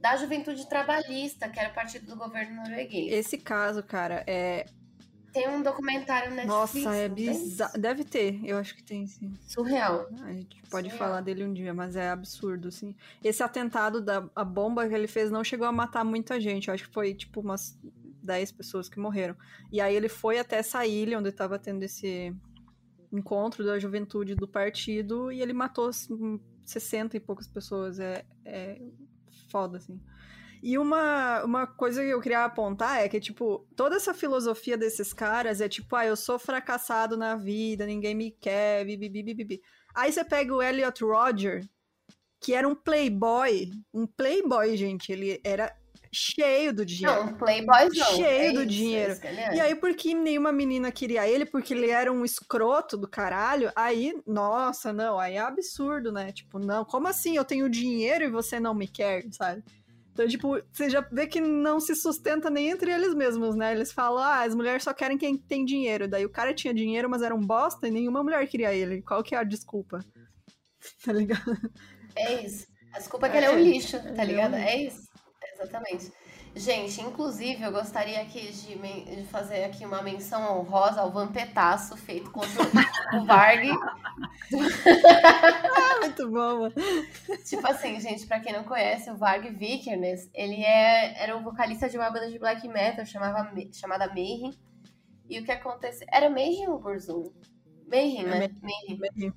da Juventude Trabalhista, que era partido do governo norueguês. Esse caso, cara, é. Tem um documentário na Netflix. Nossa, é bizarro. Deve ter, eu acho que tem, sim. Surreal. A gente pode Surreal. falar dele um dia, mas é absurdo, assim. Esse atentado da a bomba que ele fez não chegou a matar muita gente. Eu acho que foi, tipo, umas 10 pessoas que morreram. E aí ele foi até essa ilha onde estava tendo esse encontro da juventude do partido e ele matou assim, 60 e poucas pessoas. É, é foda, assim. E uma, uma coisa que eu queria apontar é que, tipo, toda essa filosofia desses caras é tipo, ah, eu sou fracassado na vida, ninguém me quer, bibi, bibi. Aí você pega o Elliot Rodger, que era um playboy, um playboy, gente, ele era cheio do dinheiro. Não, Playboyzão. Cheio é do isso, dinheiro. é isso que ele é. E aí, porque nenhuma menina queria ele, porque ele era um escroto do caralho, aí, nossa, não, aí é absurdo, né? Tipo, não, como assim eu tenho dinheiro e você não me quer, sabe? Então, tipo, você já vê que não se sustenta nem entre eles mesmos, né? Eles falam, ah, as mulheres só querem quem tem dinheiro. Daí o cara tinha dinheiro, mas era um bosta e nenhuma mulher queria ele. Qual que é a desculpa? Tá ligado? É isso. A desculpa é que ele é um É, lixo, tá é ligado? É isso. Exatamente. Gente, inclusive, eu gostaria aqui de, de fazer aqui uma menção honrosa ao vampetaço feito contra o Varg. Ah, muito bom. Tipo assim, gente, pra quem não conhece, o Varg Vikernes, ele é, era o vocalista de uma banda de black metal chamava, chamada Mayhem. E o que aconteceu... Era Mayhem ou Burzum? Mayhem, né? Mayhem.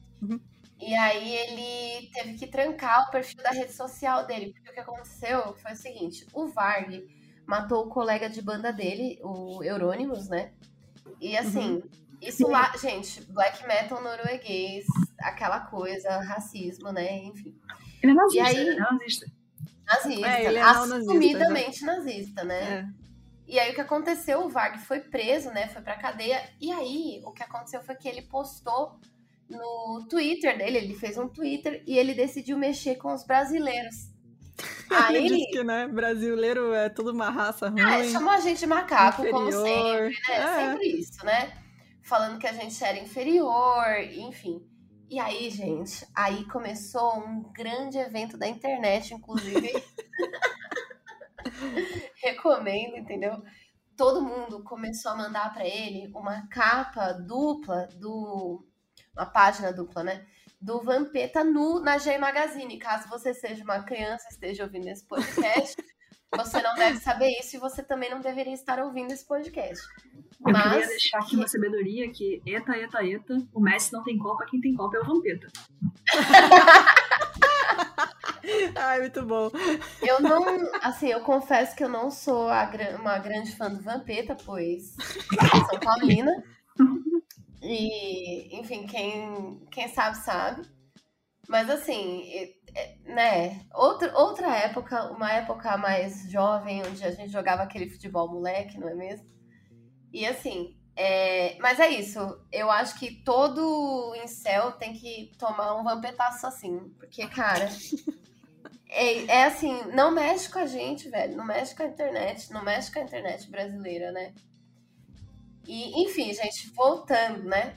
E aí ele teve que trancar o perfil da rede social dele, porque o que aconteceu foi o seguinte, o Varg matou o colega de banda dele, o Euronymous, né? E assim, isso lá, gente, black metal norueguês, aquela coisa, racismo, né? Enfim. Ele é nazista, E aí- ele é nazista. Nazista, É, ele é assumidamente nazista, né? É. E aí o que aconteceu, o Varg foi preso, né? Foi pra cadeia. E aí o que aconteceu foi que ele postou no Twitter dele, ele fez um Twitter e ele decidiu mexer com os brasileiros. Ele Aí disse que, né, brasileiro é tudo uma raça ruim. é, chamou a gente de macaco, como inferior. sempre, né? É. Sempre isso, né? Falando que a gente era inferior, enfim. E aí, gente, aí começou um grande evento da internet, inclusive. Recomendo, entendeu? Todo mundo começou a mandar pra ele uma capa dupla do. Uma página dupla, né? Do Vampeta nu na G Magazine. Caso você seja uma criança e esteja ouvindo esse podcast, Você não deve saber isso e você também não deveria estar ouvindo esse podcast. Eu Mas... queria deixar aqui uma sabedoria que, eta, eta, eta, o Messi não tem Copa, quem tem Copa é o Vampeta. Ai, muito bom. Eu não, assim, eu confesso que eu não sou a, uma grande fã do Vampeta, pois sou paulina. E, enfim, quem, quem sabe, sabe. Mas assim, né? Outra, outra época, uma época mais jovem, onde a gente jogava aquele futebol moleque, não é mesmo? E assim, é... mas é isso. Eu acho que todo incel tem que tomar um vampetaço assim. Porque, cara, é, é assim, não mexe com a gente, velho. Não mexe com a internet. Não mexe com a internet brasileira, né? E, enfim, gente, voltando, né?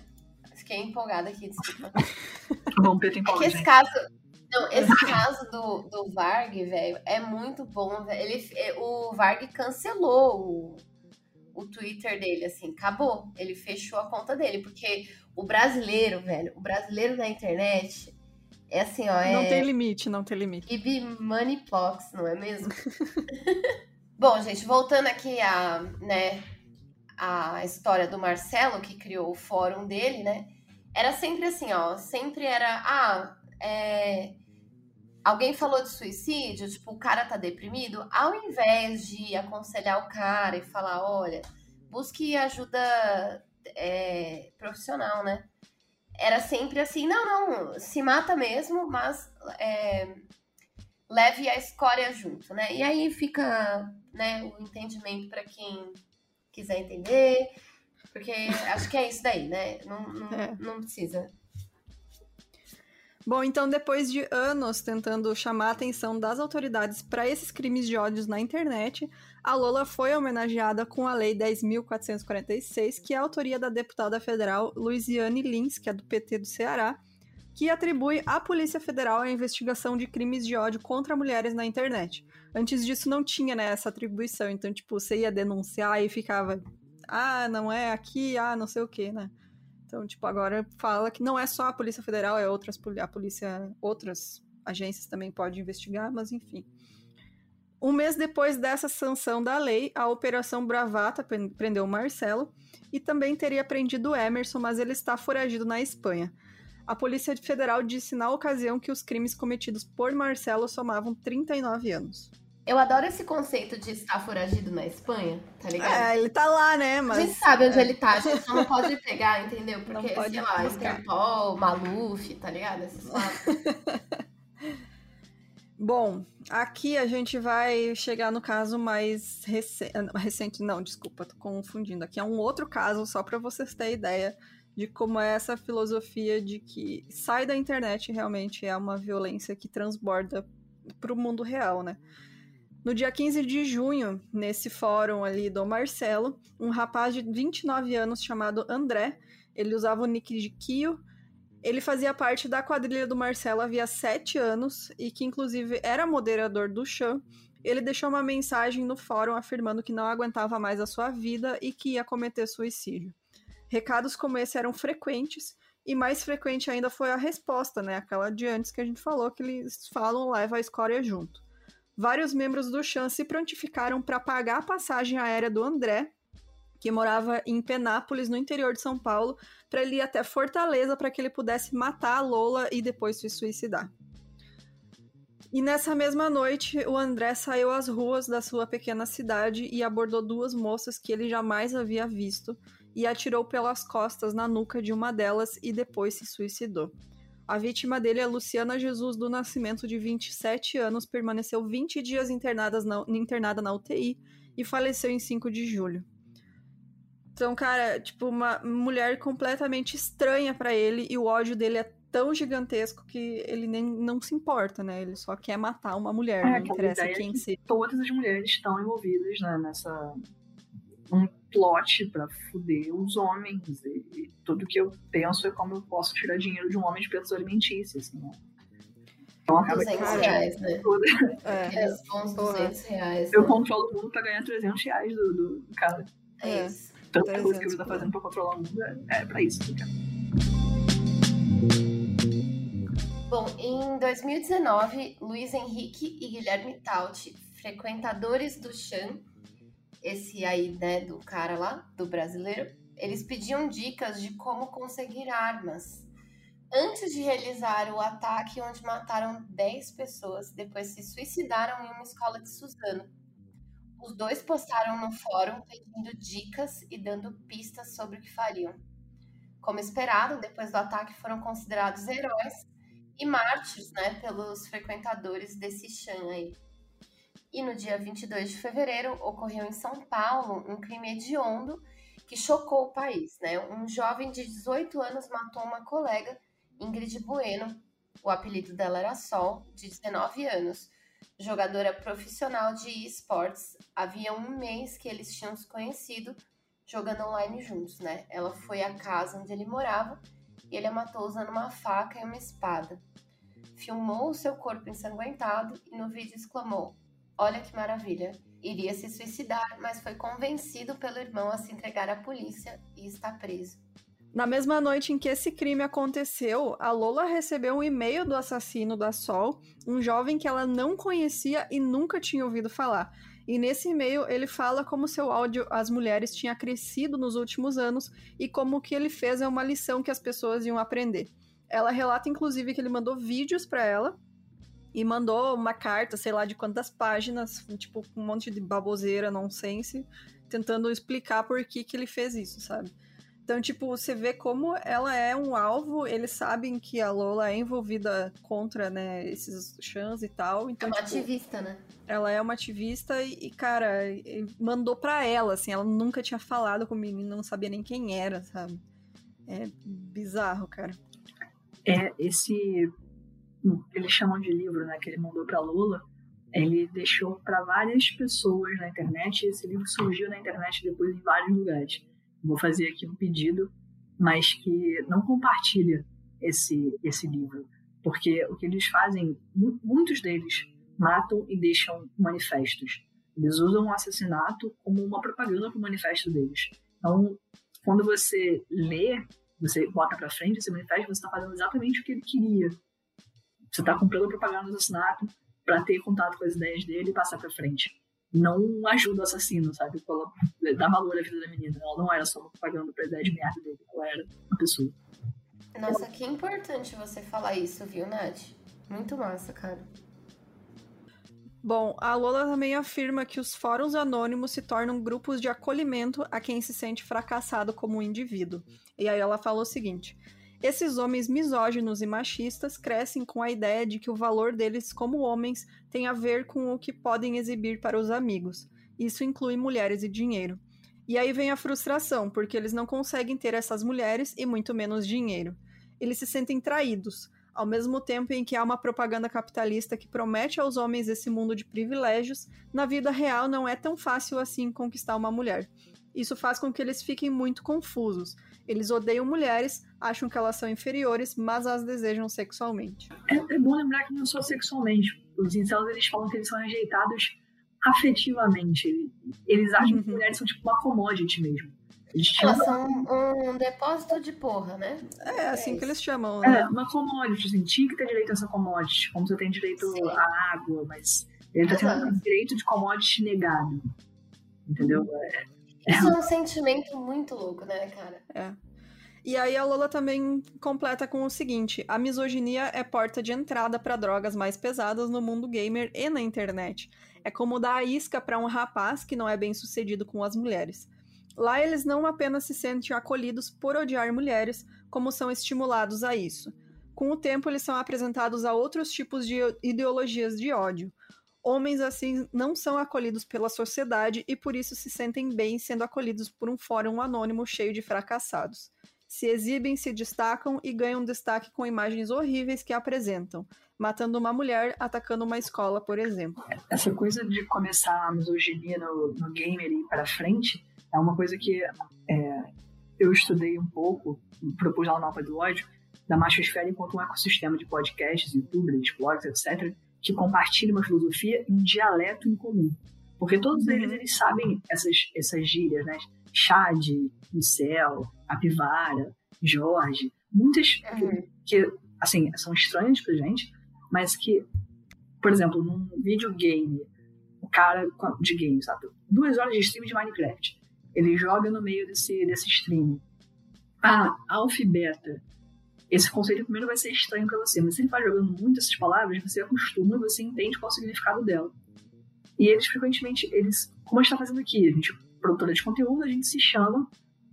Fiquei empolgada aqui, desculpa. Vampeta empolgado. É que esse caso não, esse caso do, do Varg, velho, é muito bom. Ele, é, o Varg cancelou o, o Twitter dele, assim, acabou. Ele fechou a conta dele, porque o brasileiro, velho, o brasileiro na internet é assim, ó. É... Não tem limite, não tem limite. Gibi Moneypox, não é mesmo? bom, gente, voltando aqui a, né, a história do Marcelo, que criou o fórum dele, né? Era sempre assim, ó. Sempre era, ah, é, alguém falou de suicídio, tipo, o cara tá deprimido, ao invés de aconselhar o cara e falar, olha, busque ajuda é, profissional, né? Era sempre assim, não, não, se mata mesmo, mas é, leve a escória junto, né? E aí fica né, o entendimento para quem quiser entender, porque acho que é isso daí, né? Não, não, é. não precisa Bom, então depois de anos tentando chamar a atenção das autoridades para esses crimes de ódio na internet, a Lola foi homenageada com a Lei 10.446, que é a autoria da deputada federal Luiziane Lins, que é do PT do Ceará, que atribui à Polícia Federal a investigação de crimes de ódio contra mulheres na internet. Antes disso não tinha né, essa atribuição, então tipo, você ia denunciar e ficava, ah, não é aqui, ah, não sei o que, né? Então, tipo, agora fala que não é só a Polícia Federal, é outras a polícia, outras agências também podem investigar, mas enfim. Um mês depois dessa sanção da lei, a Operação Bravata prendeu Marcelo e também teria prendido Emerson, mas ele está foragido na Espanha. A Polícia Federal disse na ocasião que os crimes cometidos por Marcelo somavam 39 anos. Eu adoro esse conceito de estar foragido na Espanha, tá ligado? É, ele tá lá, né? Mas... A gente sabe onde é. ele tá, a gente só não pode pegar, entendeu? Porque, não pode sei lá, Interpol, Maluf, tá ligado? Esses Bom, aqui a gente vai chegar no caso mais recente. Recente, não, desculpa, tô confundindo. Aqui é um outro caso, só para vocês terem ideia de como é essa filosofia de que sai da internet realmente é uma violência que transborda pro mundo real, né? No dia 15 de junho, nesse fórum ali do Marcelo, um rapaz de 29 anos chamado André, ele usava o nick de Kio, ele fazia parte da quadrilha do Marcelo havia sete anos e que inclusive era moderador do Chan. Ele deixou uma mensagem no fórum afirmando que não aguentava mais a sua vida e que ia cometer suicídio. Recados como esse eram frequentes e mais frequente ainda foi a resposta, né? Aquela de antes que a gente falou que eles falam leva a escória junto vários membros do Chan se prontificaram para pagar a passagem aérea do André, que morava em Penápolis, no interior de São Paulo, para ele ir até Fortaleza para que ele pudesse matar a Lola e depois se suicidar. E nessa mesma noite, o André saiu às ruas da sua pequena cidade e abordou duas moças que ele jamais havia visto e atirou pelas costas na nuca de uma delas e depois se suicidou. A vítima dele é Luciana Jesus do Nascimento, de 27 anos, permaneceu 20 dias internadas na, internada na UTI e faleceu em 5 de julho. Então, cara, tipo, uma mulher completamente estranha para ele e o ódio dele é tão gigantesco que ele nem não se importa, né? Ele só quer matar uma mulher, é, não interessa quem se. Todas as mulheres estão envolvidas né, nessa um plot para fuder os homens. E, e, tudo que eu penso é como eu posso tirar dinheiro de um homem de pensões alimentícias, assim, né? Então acaba 200 que, reais, né? É. Aqueles bons 200 reais. Eu né? controlo o mundo pra ganhar 300 reais do, do cara. É isso. Tanta coisa que você tá fazendo pra controlar o mundo é, é pra isso, cara. Bom, em 2019, Luiz Henrique e Guilherme Tauti frequentadores do Chan, esse aí, né, do cara lá, do brasileiro, eles pediam dicas de como conseguir armas antes de realizar o ataque onde mataram 10 pessoas, depois se suicidaram em uma escola de Suzano. Os dois postaram no fórum pedindo dicas e dando pistas sobre o que fariam. Como esperado, depois do ataque foram considerados heróis e mártires né, pelos frequentadores desse Shan aí. E no dia 22 de fevereiro ocorreu em São Paulo um crime hediondo que chocou o país. Né? Um jovem de 18 anos matou uma colega, Ingrid Bueno, o apelido dela era Sol, de 19 anos, jogadora profissional de esportes. Havia um mês que eles tinham se conhecido jogando online juntos, né? Ela foi à casa onde ele morava e ele a matou usando uma faca e uma espada. Filmou o seu corpo ensanguentado e no vídeo exclamou: Olha que maravilha! Iria se suicidar, mas foi convencido pelo irmão a se entregar à polícia e está preso. Na mesma noite em que esse crime aconteceu, a Lola recebeu um e-mail do assassino da Sol, um jovem que ela não conhecia e nunca tinha ouvido falar. E nesse e-mail ele fala como seu áudio às mulheres tinha crescido nos últimos anos e como o que ele fez é uma lição que as pessoas iam aprender. Ela relata inclusive que ele mandou vídeos para ela e mandou uma carta, sei lá de quantas páginas, tipo um monte de baboseira, nonsense, tentando explicar por que que ele fez isso, sabe? Então, tipo, você vê como ela é um alvo, eles sabem que a Lola é envolvida contra, né, esses chans e tal. Então, é uma tipo, ativista, né? Ela é uma ativista e, e, cara, mandou pra ela, assim, ela nunca tinha falado com o menino, não sabia nem quem era, sabe? É bizarro, cara. É, esse. Eles chamam de livro, né, que ele mandou pra Lola. Ele deixou para várias pessoas na internet. Esse livro surgiu na internet depois em vários lugares vou fazer aqui um pedido, mas que não compartilha esse, esse livro. Porque o que eles fazem, muitos deles matam e deixam manifestos. Eles usam o assassinato como uma propaganda para o manifesto deles. Então, quando você lê, você bota para frente esse manifesto, você está fazendo exatamente o que ele queria. Você está comprando a propaganda do assassinato para ter contato com as ideias dele e passar para frente não ajuda o assassino, sabe? Ela dá valor à vida da menina. Ela não era só pagando pra ideia de merda dele, ela era uma pessoa. Nossa, que importante você falar isso, viu, Nath? Muito massa, cara. Bom, a Lola também afirma que os fóruns anônimos se tornam grupos de acolhimento a quem se sente fracassado como um indivíduo. E aí ela fala o seguinte: esses homens misóginos e machistas crescem com a ideia de que o valor deles como homens tem a ver com o que podem exibir para os amigos. Isso inclui mulheres e dinheiro. E aí vem a frustração, porque eles não conseguem ter essas mulheres e muito menos dinheiro. Eles se sentem traídos, ao mesmo tempo em que há uma propaganda capitalista que promete aos homens esse mundo de privilégios, na vida real não é tão fácil assim conquistar uma mulher. Isso faz com que eles fiquem muito confusos. Eles odeiam mulheres, acham que elas são inferiores, mas as desejam sexualmente. É, é bom lembrar que não só sexualmente. Os incels, eles falam que eles são rejeitados afetivamente. Eles acham uhum. que mulheres são tipo uma commodity mesmo. Eles chamam... Elas são um depósito de porra, né? É, assim é que eles chamam. Né? É, uma commodity, assim, tinha que ter direito a essa commodity, como você tem direito Sim. à água, mas ele tá tendo direito de commodity negado. Entendeu? É, isso é um sentimento muito louco, né, cara? É. E aí a Lola também completa com o seguinte: a misoginia é porta de entrada para drogas mais pesadas no mundo gamer e na internet. É como dar a isca para um rapaz que não é bem sucedido com as mulheres. Lá eles não apenas se sentem acolhidos por odiar mulheres, como são estimulados a isso. Com o tempo, eles são apresentados a outros tipos de ideologias de ódio. Homens assim não são acolhidos pela sociedade e por isso se sentem bem sendo acolhidos por um fórum anônimo cheio de fracassados. Se exibem, se destacam e ganham destaque com imagens horríveis que apresentam, matando uma mulher, atacando uma escola, por exemplo. Essa coisa de começar a misoginia no, no gamer e para frente é uma coisa que é, eu estudei um pouco, propus lá no mapa do ódio, da machosfera enquanto um ecossistema de podcasts, youtubers, blogs, etc., que compartilham uma filosofia em um dialeto em comum. Porque todos eles, uhum. eles sabem essas, essas gírias, né? Chad, Incel, Apivara, Jorge, muitas uhum. que, que, assim, são estranhas pra gente, mas que, por exemplo, num videogame, cara de games, sabe? Duas horas de stream de Minecraft. Ele joga no meio desse, desse stream. Ah, alfa e beta. Esse conceito primeiro vai ser estranho para você, mas se ele vai jogando muito essas palavras, você acostuma, você entende qual é o significado dela. E eles frequentemente, eles, como a gente tá fazendo aqui, a gente produtora de conteúdo, a gente se chama,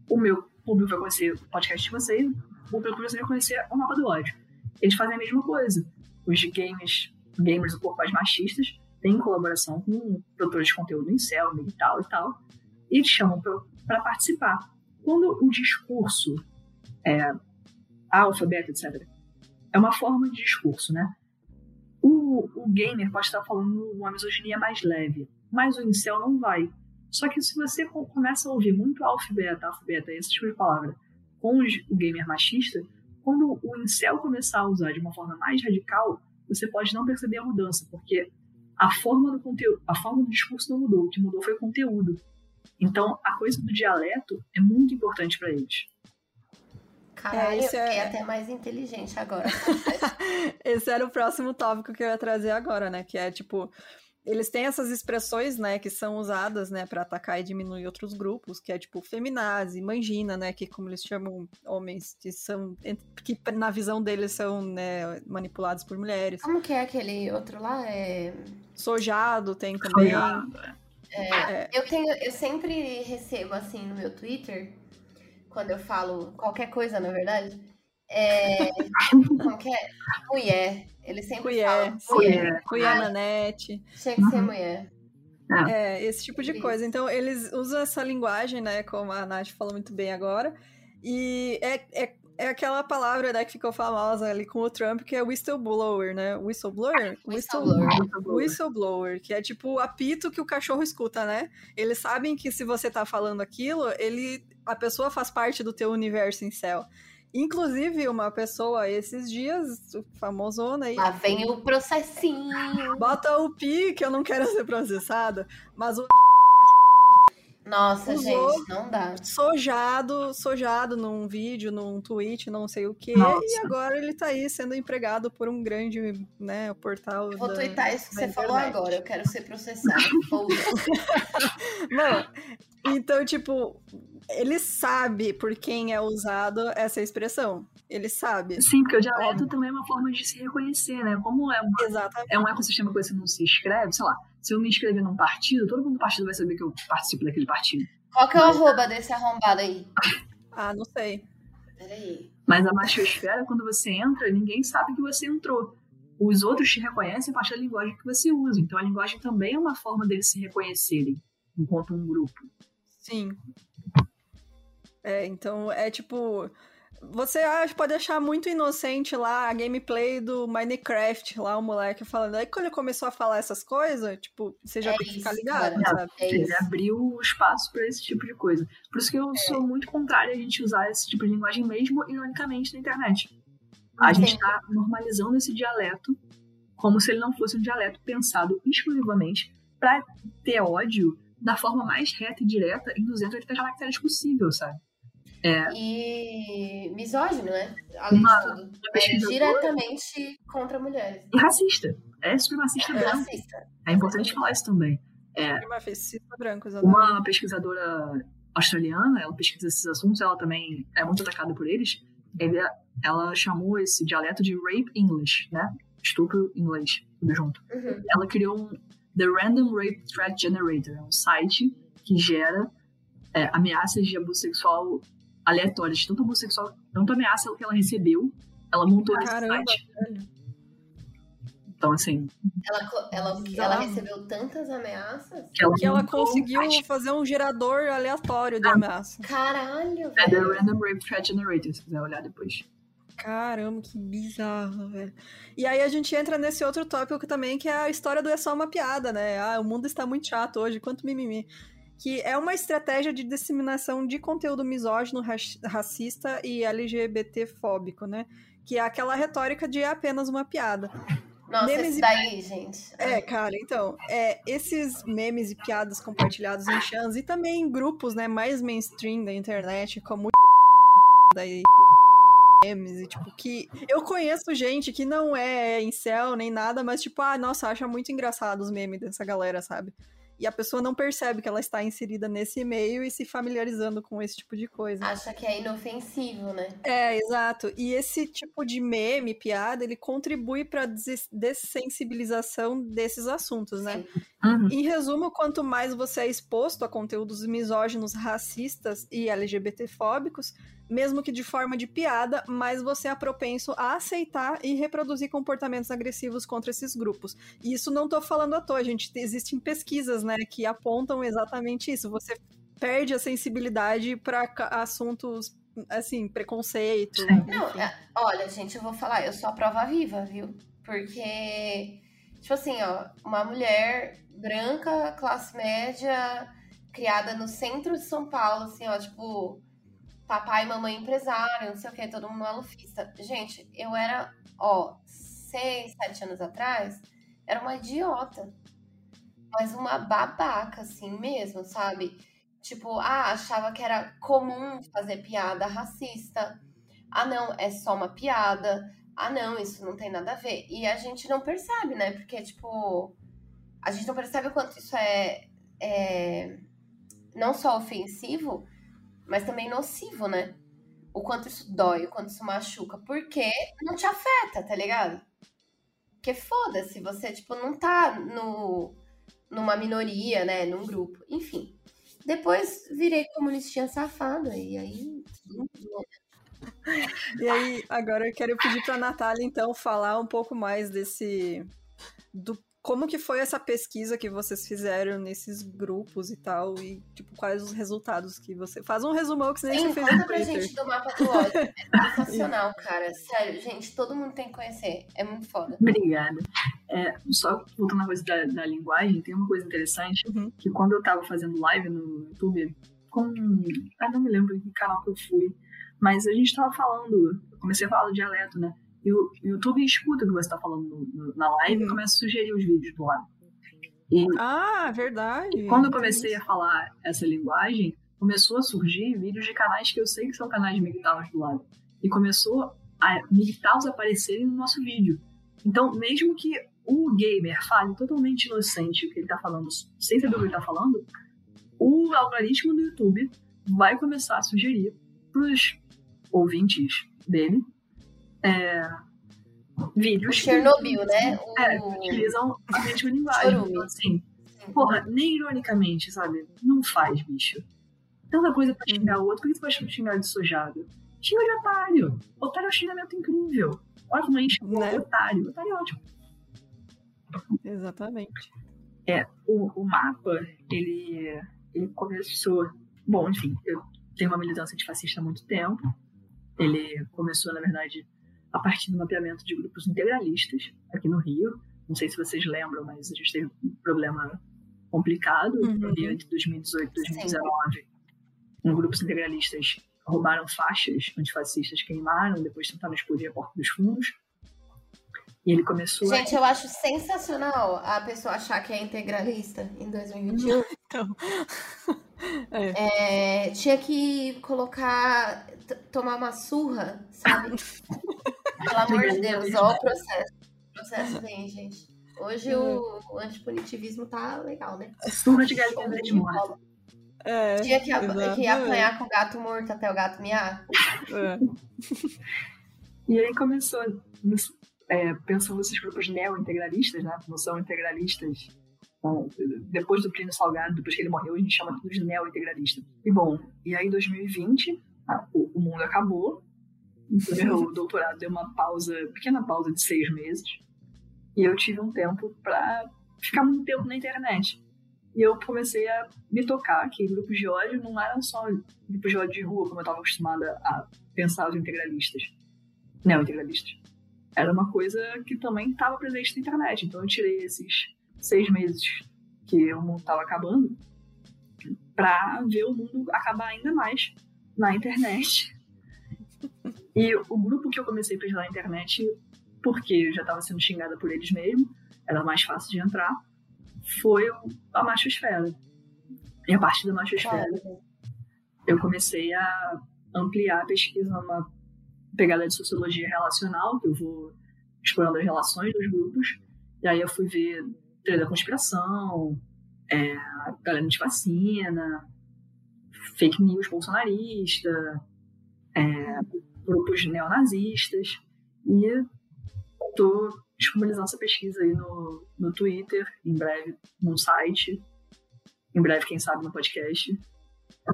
o meu público vai conhecer o podcast de vocês, o público vai conhecer o mapa do ódio. Eles fazem a mesma coisa. Os games, gamers um pouco mais machistas têm colaboração com produtores de conteúdo em Selma e tal e tal, e te chamam para participar. Quando o discurso é alfabeto, etc., é uma forma de discurso, né? O, o gamer pode estar falando uma misoginia mais leve, mas o incel não vai. Só que se você começa a ouvir muito alfa beta, alfa beta, esse tipo de palavra, com o gamer machista, quando o incel começar a usar de uma forma mais radical, você pode não perceber a mudança, porque a forma do conteúdo, a forma do discurso não mudou, o que mudou foi o conteúdo. Então, a coisa do dialeto é muito importante para eles. Caralho, é, eu fiquei é... até mais inteligente agora. esse era o próximo tópico que eu ia trazer agora, né? Que é tipo, eles têm essas expressões, né, que são usadas, né, para atacar e diminuir outros grupos, que é tipo feminazi, mangina, né, que como eles chamam homens que são que na visão deles são, né, manipulados por mulheres. Como que é aquele outro lá? É sojado tem também. É, é. Eu tenho, eu sempre recebo assim no meu Twitter quando eu falo qualquer coisa, na verdade. É, como que é? Mulher. Ele sempre Cuié, fala mulher. Cuié na net. Tinha que ser mulher. É. é, esse tipo de coisa. Então, eles usam essa linguagem, né? Como a Nath falou muito bem agora. E é, é, é aquela palavra né, que ficou famosa ali com o Trump, que é whistleblower, né? Whistleblower? Whistleblower. Whistleblower, whistleblower que é tipo o apito que o cachorro escuta, né? Eles sabem que se você tá falando aquilo, ele a pessoa faz parte do teu universo em céu. Inclusive, uma pessoa esses dias, famosona aí. Lá vem o processinho. Bota o pi, que eu não quero ser processada, mas o. Nossa, gente, não dá. Sojado, sojado num vídeo, num tweet, não sei o quê. Nossa. E agora ele tá aí sendo empregado por um grande, né, portal. Eu vou da, twittar isso que você internet. falou agora. Eu quero ser processado. não, então, tipo, ele sabe por quem é usado essa expressão. Ele sabe. Sim, porque o dialeto também é uma forma de se reconhecer, né? Como é, uma, é um ecossistema que você não se inscreve, sei lá, se eu me inscrever num partido, todo mundo do partido vai saber que eu participo daquele partido. Qual que é o Mas... arroba desse arrombado aí? Ah, não sei. Peraí. Mas a machosfera, quando você entra, ninguém sabe que você entrou. Os outros te reconhecem a partir da linguagem que você usa. Então a linguagem também é uma forma deles se reconhecerem enquanto um grupo. Sim. É, então é tipo. Você pode achar muito inocente lá a gameplay do Minecraft, lá o moleque falando. Aí quando ele começou a falar essas coisas, tipo, você já é tem que ficar ligado, cara, sabe? É ele abriu o espaço para esse tipo de coisa. Por isso que eu é. sou muito contrária a gente usar esse tipo de linguagem mesmo, ironicamente, na internet. A gente está normalizando esse dialeto como se ele não fosse um dialeto pensado exclusivamente para ter ódio da forma mais reta e direta em 280 caracteres possível, sabe? É. E misógino, né? Além uma, de tudo. É diretamente contra mulheres. E racista. É supremacista é branco. Racista. É importante falar isso também. É, supremacista branco, exatamente. Uma pesquisadora australiana, ela pesquisa esses assuntos, ela também é muito atacada por eles. Ele, ela chamou esse dialeto de rape English, né? Estupro inglês, tudo junto. Uhum. Ela criou um The Random Rape Threat Generator, é um site que gera é, ameaças de abuso sexual aleatórias, tanto homossexual, tanto ameaça que ela recebeu, ela montou Caramba, esse site. Então, assim. Ela, ela, ela recebeu tantas ameaças que ela, que ela conseguiu um fazer um gerador aleatório de ah, ameaça. Caralho, velho. É The Random Rape Threat Generator, se quiser olhar depois. Caramba, que bizarro, velho. E aí a gente entra nesse outro tópico também, que é a história do é só uma piada, né? Ah, o mundo está muito chato hoje, quanto mimimi que é uma estratégia de disseminação de conteúdo misógino, racista e LGBT-fóbico, né? Que é aquela retórica de é apenas uma piada. Nossa, memes esse daí, e... gente. É, cara, então, é, esses memes e piadas compartilhados em chans e também em grupos, né, mais mainstream da internet, como daí memes e tipo que eu conheço gente que não é em céu nem nada, mas tipo, ah, nossa, acha muito engraçado os memes dessa galera, sabe? E a pessoa não percebe que ela está inserida nesse meio e se familiarizando com esse tipo de coisa. Acha que é inofensivo, né? É, exato. E esse tipo de meme, piada, ele contribui para dessensibilização desses assuntos, né? Uhum. Em resumo, quanto mais você é exposto a conteúdos misóginos, racistas e LGBTfóbicos, mesmo que de forma de piada, mais você é propenso a aceitar e reproduzir comportamentos agressivos contra esses grupos. E isso não estou falando à toa, gente. Existem pesquisas, né, que apontam exatamente isso. Você perde a sensibilidade para assuntos assim, preconceito. Não, é, olha, gente, eu vou falar, eu sou a prova viva, viu? Porque, tipo assim, ó, uma mulher branca, classe média, criada no centro de São Paulo, assim, ó, tipo, papai e mamãe empresário, não sei o que, todo mundo malufista. Gente, eu era, ó, seis, sete anos atrás, era uma idiota. Mas uma babaca, assim mesmo, sabe? Tipo, ah, achava que era comum fazer piada racista. Ah, não, é só uma piada. Ah, não, isso não tem nada a ver. E a gente não percebe, né? Porque, tipo, a gente não percebe o quanto isso é, é não só ofensivo, mas também nocivo, né? O quanto isso dói, o quanto isso machuca, porque não te afeta, tá ligado? Porque foda-se, você, tipo, não tá no, numa minoria, né? Num grupo. Enfim. Depois virei comunistinha safada, e aí. E aí, agora eu quero pedir pra Natália, então, falar um pouco mais desse. do como que foi essa pesquisa que vocês fizeram nesses grupos e tal? E, tipo, quais os resultados que você... Faz um resumão que você nem Sim, fez conta pra gente do mapa do ódio. É sensacional, cara. Sério, gente, todo mundo tem que conhecer. É muito foda. Obrigada. É, só voltando na coisa da, da, linguagem, tem uma coisa interessante, uhum. que quando eu tava fazendo live no YouTube, com... Ah, não me lembro em que canal que eu fui, mas a gente tava falando... Eu comecei a falar do dialeto, né? E o YouTube escuta o que você está falando no, no, na live e começa a sugerir os vídeos do lado. E, ah, verdade. Quando eu comecei a falar essa linguagem, começou a surgir vídeos de canais que eu sei que são canais MGTOWs do lado. E começou a MGTOWs aparecerem no nosso vídeo. Então, mesmo que o gamer fale totalmente inocente o que ele está falando, sem saber o que ele está falando, o algoritmo do YouTube vai começar a sugerir para os ouvintes dele é, vídeos. Chernobyl, né? O... É, utilizam a mesma linguagem. Então, assim, porra, nem ironicamente, sabe? Não faz, bicho. Tanta coisa pra xingar o outro, por que você pode xingar de sojado? Xinga de otário. Otário é um xingamento incrível. Olha como a gente né? otário. Otário é ótimo. Exatamente. É, o, o mapa, ele, ele começou. Bom, enfim, eu tenho uma militância antifascista há muito tempo. Ele começou, na verdade, a partir do mapeamento de grupos integralistas aqui no Rio. Não sei se vocês lembram, mas a gente teve um problema complicado uhum. no Rio entre 2018 e 2019. Sim. Um grupos integralistas roubaram faixas antifascistas, queimaram, depois tentaram explodir a porta dos fundos. E ele começou. Gente, a... eu acho sensacional a pessoa achar que é integralista em 2021. Então. é. É, tinha que colocar. tomar uma surra, sabe? Pelo amor de Deus, ó o processo. O processo vem, gente. Hoje o, o antipunitivismo tá legal, né? Surra de galinha de morte. É, Tinha que, que apanhar com o gato morto até o gato miar. É. e aí começou, é, pensando nesses grupos neo-integralistas, né? Não são integralistas. Bom, depois do Plínio Salgado, depois que ele morreu, a gente chama tudo de neo-integralista. E bom, e aí em 2020, o, o mundo acabou, meu doutorado deu uma pausa, pequena pausa de seis meses. E eu tive um tempo para ficar muito tempo na internet. E eu comecei a me tocar que grupos de ódio não eram só grupos de ódio de rua, como eu estava acostumada a pensar os integralistas, neo-integralistas. Era uma coisa que também estava presente na internet. Então eu tirei esses seis meses que o mundo estava acabando para ver o mundo acabar ainda mais na internet e o grupo que eu comecei a pesquisar na internet, porque eu já estava sendo xingada por eles mesmo, era mais fácil de entrar, foi a machosfera. E a partir da machosfera, eu comecei a ampliar a pesquisa numa pegada de sociologia relacional, que eu vou explorando as relações dos grupos. E aí eu fui ver teoria da conspiração, é, galera de vacina, fake news bolsonarista, é, grupos neonazistas. E estou disponibilizando essa pesquisa aí no, no Twitter, em breve no site, em breve, quem sabe, no podcast.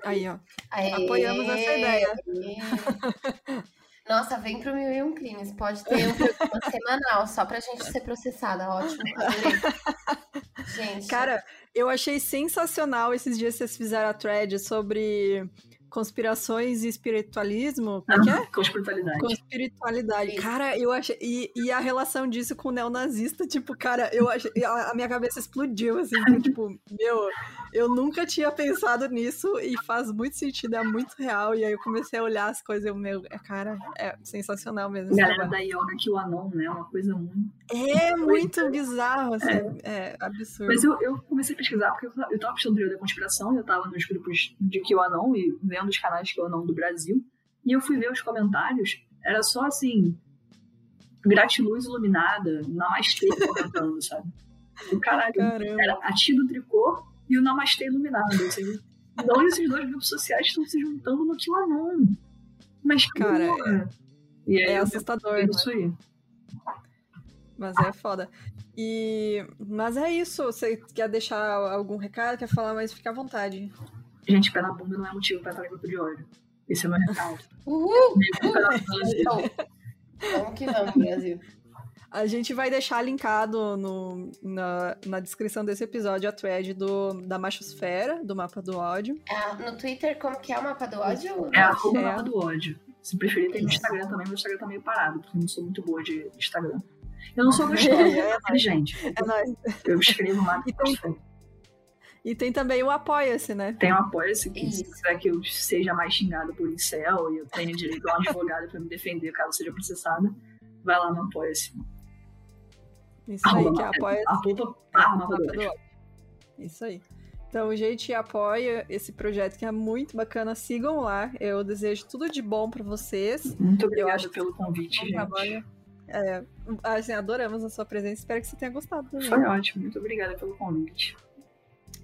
Aí, ó. Aê, Apoiamos essa ideia. Nossa, vem pro Mil e Um Crimes. Pode ter um programa semanal só pra gente ser processada. Ótimo. gente. Cara, eu achei sensacional esses dias vocês fizeram a thread sobre conspirações e espiritualismo. Como é? Com espiritualidade. Com espiritualidade. Cara, eu achei. E, e, a relação disso com o neonazista, tipo, cara, eu achei. A, a minha cabeça explodiu, assim, tipo, meu, eu nunca tinha pensado nisso e faz muito sentido, é muito real. E aí eu comecei a olhar as coisas e eu, meu, é, cara, é sensacional mesmo. Galera da yoga que o anon, né? Uma coisa muito. É muito bizarro, assim, é, é absurdo. Mas eu, eu comecei a pesquisar porque eu, eu tava puxando teoria da conspiração, eu tava nos grupos de QAnon e vendo os canais QAnon do Brasil. E eu fui ver os comentários, era só assim. Gratiluz iluminada, namastê comentando, sabe? O caralho. Caramba. Era a tia do tricô e o Namastê Iluminado. Assim. Então esses dois grupos sociais estão se juntando no QAnon. Mas, cara, é, é assustador. É isso aí. Mas é foda. E... Mas é isso. Você quer deixar algum recado? Quer falar mais? Fica à vontade. Gente, pé na bunda não é motivo pra estar grupo de ódio. Esse é o meu recado. Uhul! Uhul. Vamos que vamos, Brasil. A gente vai deixar linkado no, na, na descrição desse episódio a thread do, da Machosfera, do mapa do ódio. É, no Twitter, como que é o mapa do ódio? É arroba é. mapa do ódio. Se preferir, tem no Instagram também, meu Instagram tá meio parado, porque eu não sou muito boa de Instagram. Eu não sou gostosa, é inteligente. É nóis. Eu escrevo lá. E tem, e tem também o Apoia-se, né? Tem o Apoia-se, que Isso. se quiser que eu seja mais xingada por incel e eu tenha direito a um advogado para me defender caso seja processada, vai lá no Apoia-se. Isso aí, que apoia. Arroba, arroba, Isso aí. Então, gente, apoia esse projeto que é muito bacana. Sigam lá. Eu desejo tudo de bom para vocês. Muito obrigada pelo convite, gente. Trabalho. É, assim, adoramos a sua presença. Espero que você tenha gostado também. Foi ótimo. Muito obrigada pelo convite.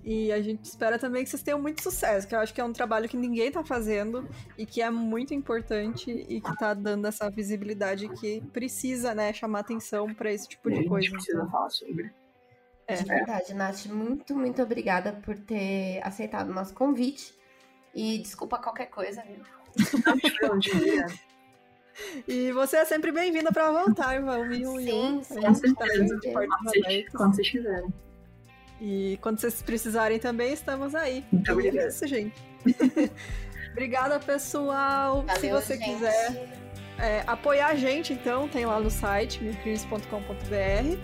E a gente espera também que vocês tenham muito sucesso, que eu acho que é um trabalho que ninguém tá fazendo e que é muito importante e que tá dando essa visibilidade que precisa, né, chamar atenção para esse tipo de coisa. A gente precisa falar sobre. É. De verdade, Nath, muito, muito obrigada por ter aceitado o nosso convite. E desculpa qualquer coisa, viu? E você é sempre bem-vinda para voltar, Ivan. Sim, sim. Com certeza. Quando vocês quiserem. E quando vocês precisarem também, estamos aí. Muito obrigada. É isso, gente. Obrigada, pessoal. Valeu, Se você gente. quiser é, apoiar a gente, então, tem lá no site milcrimes.com.br.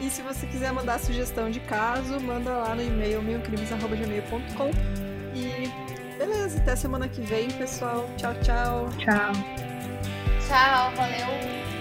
E se você quiser mandar sugestão de caso, manda lá no e-mail milcrimes.gmail.com. E beleza, até semana que vem, pessoal. Tchau, tchau. Tchau. Tchau, valeu.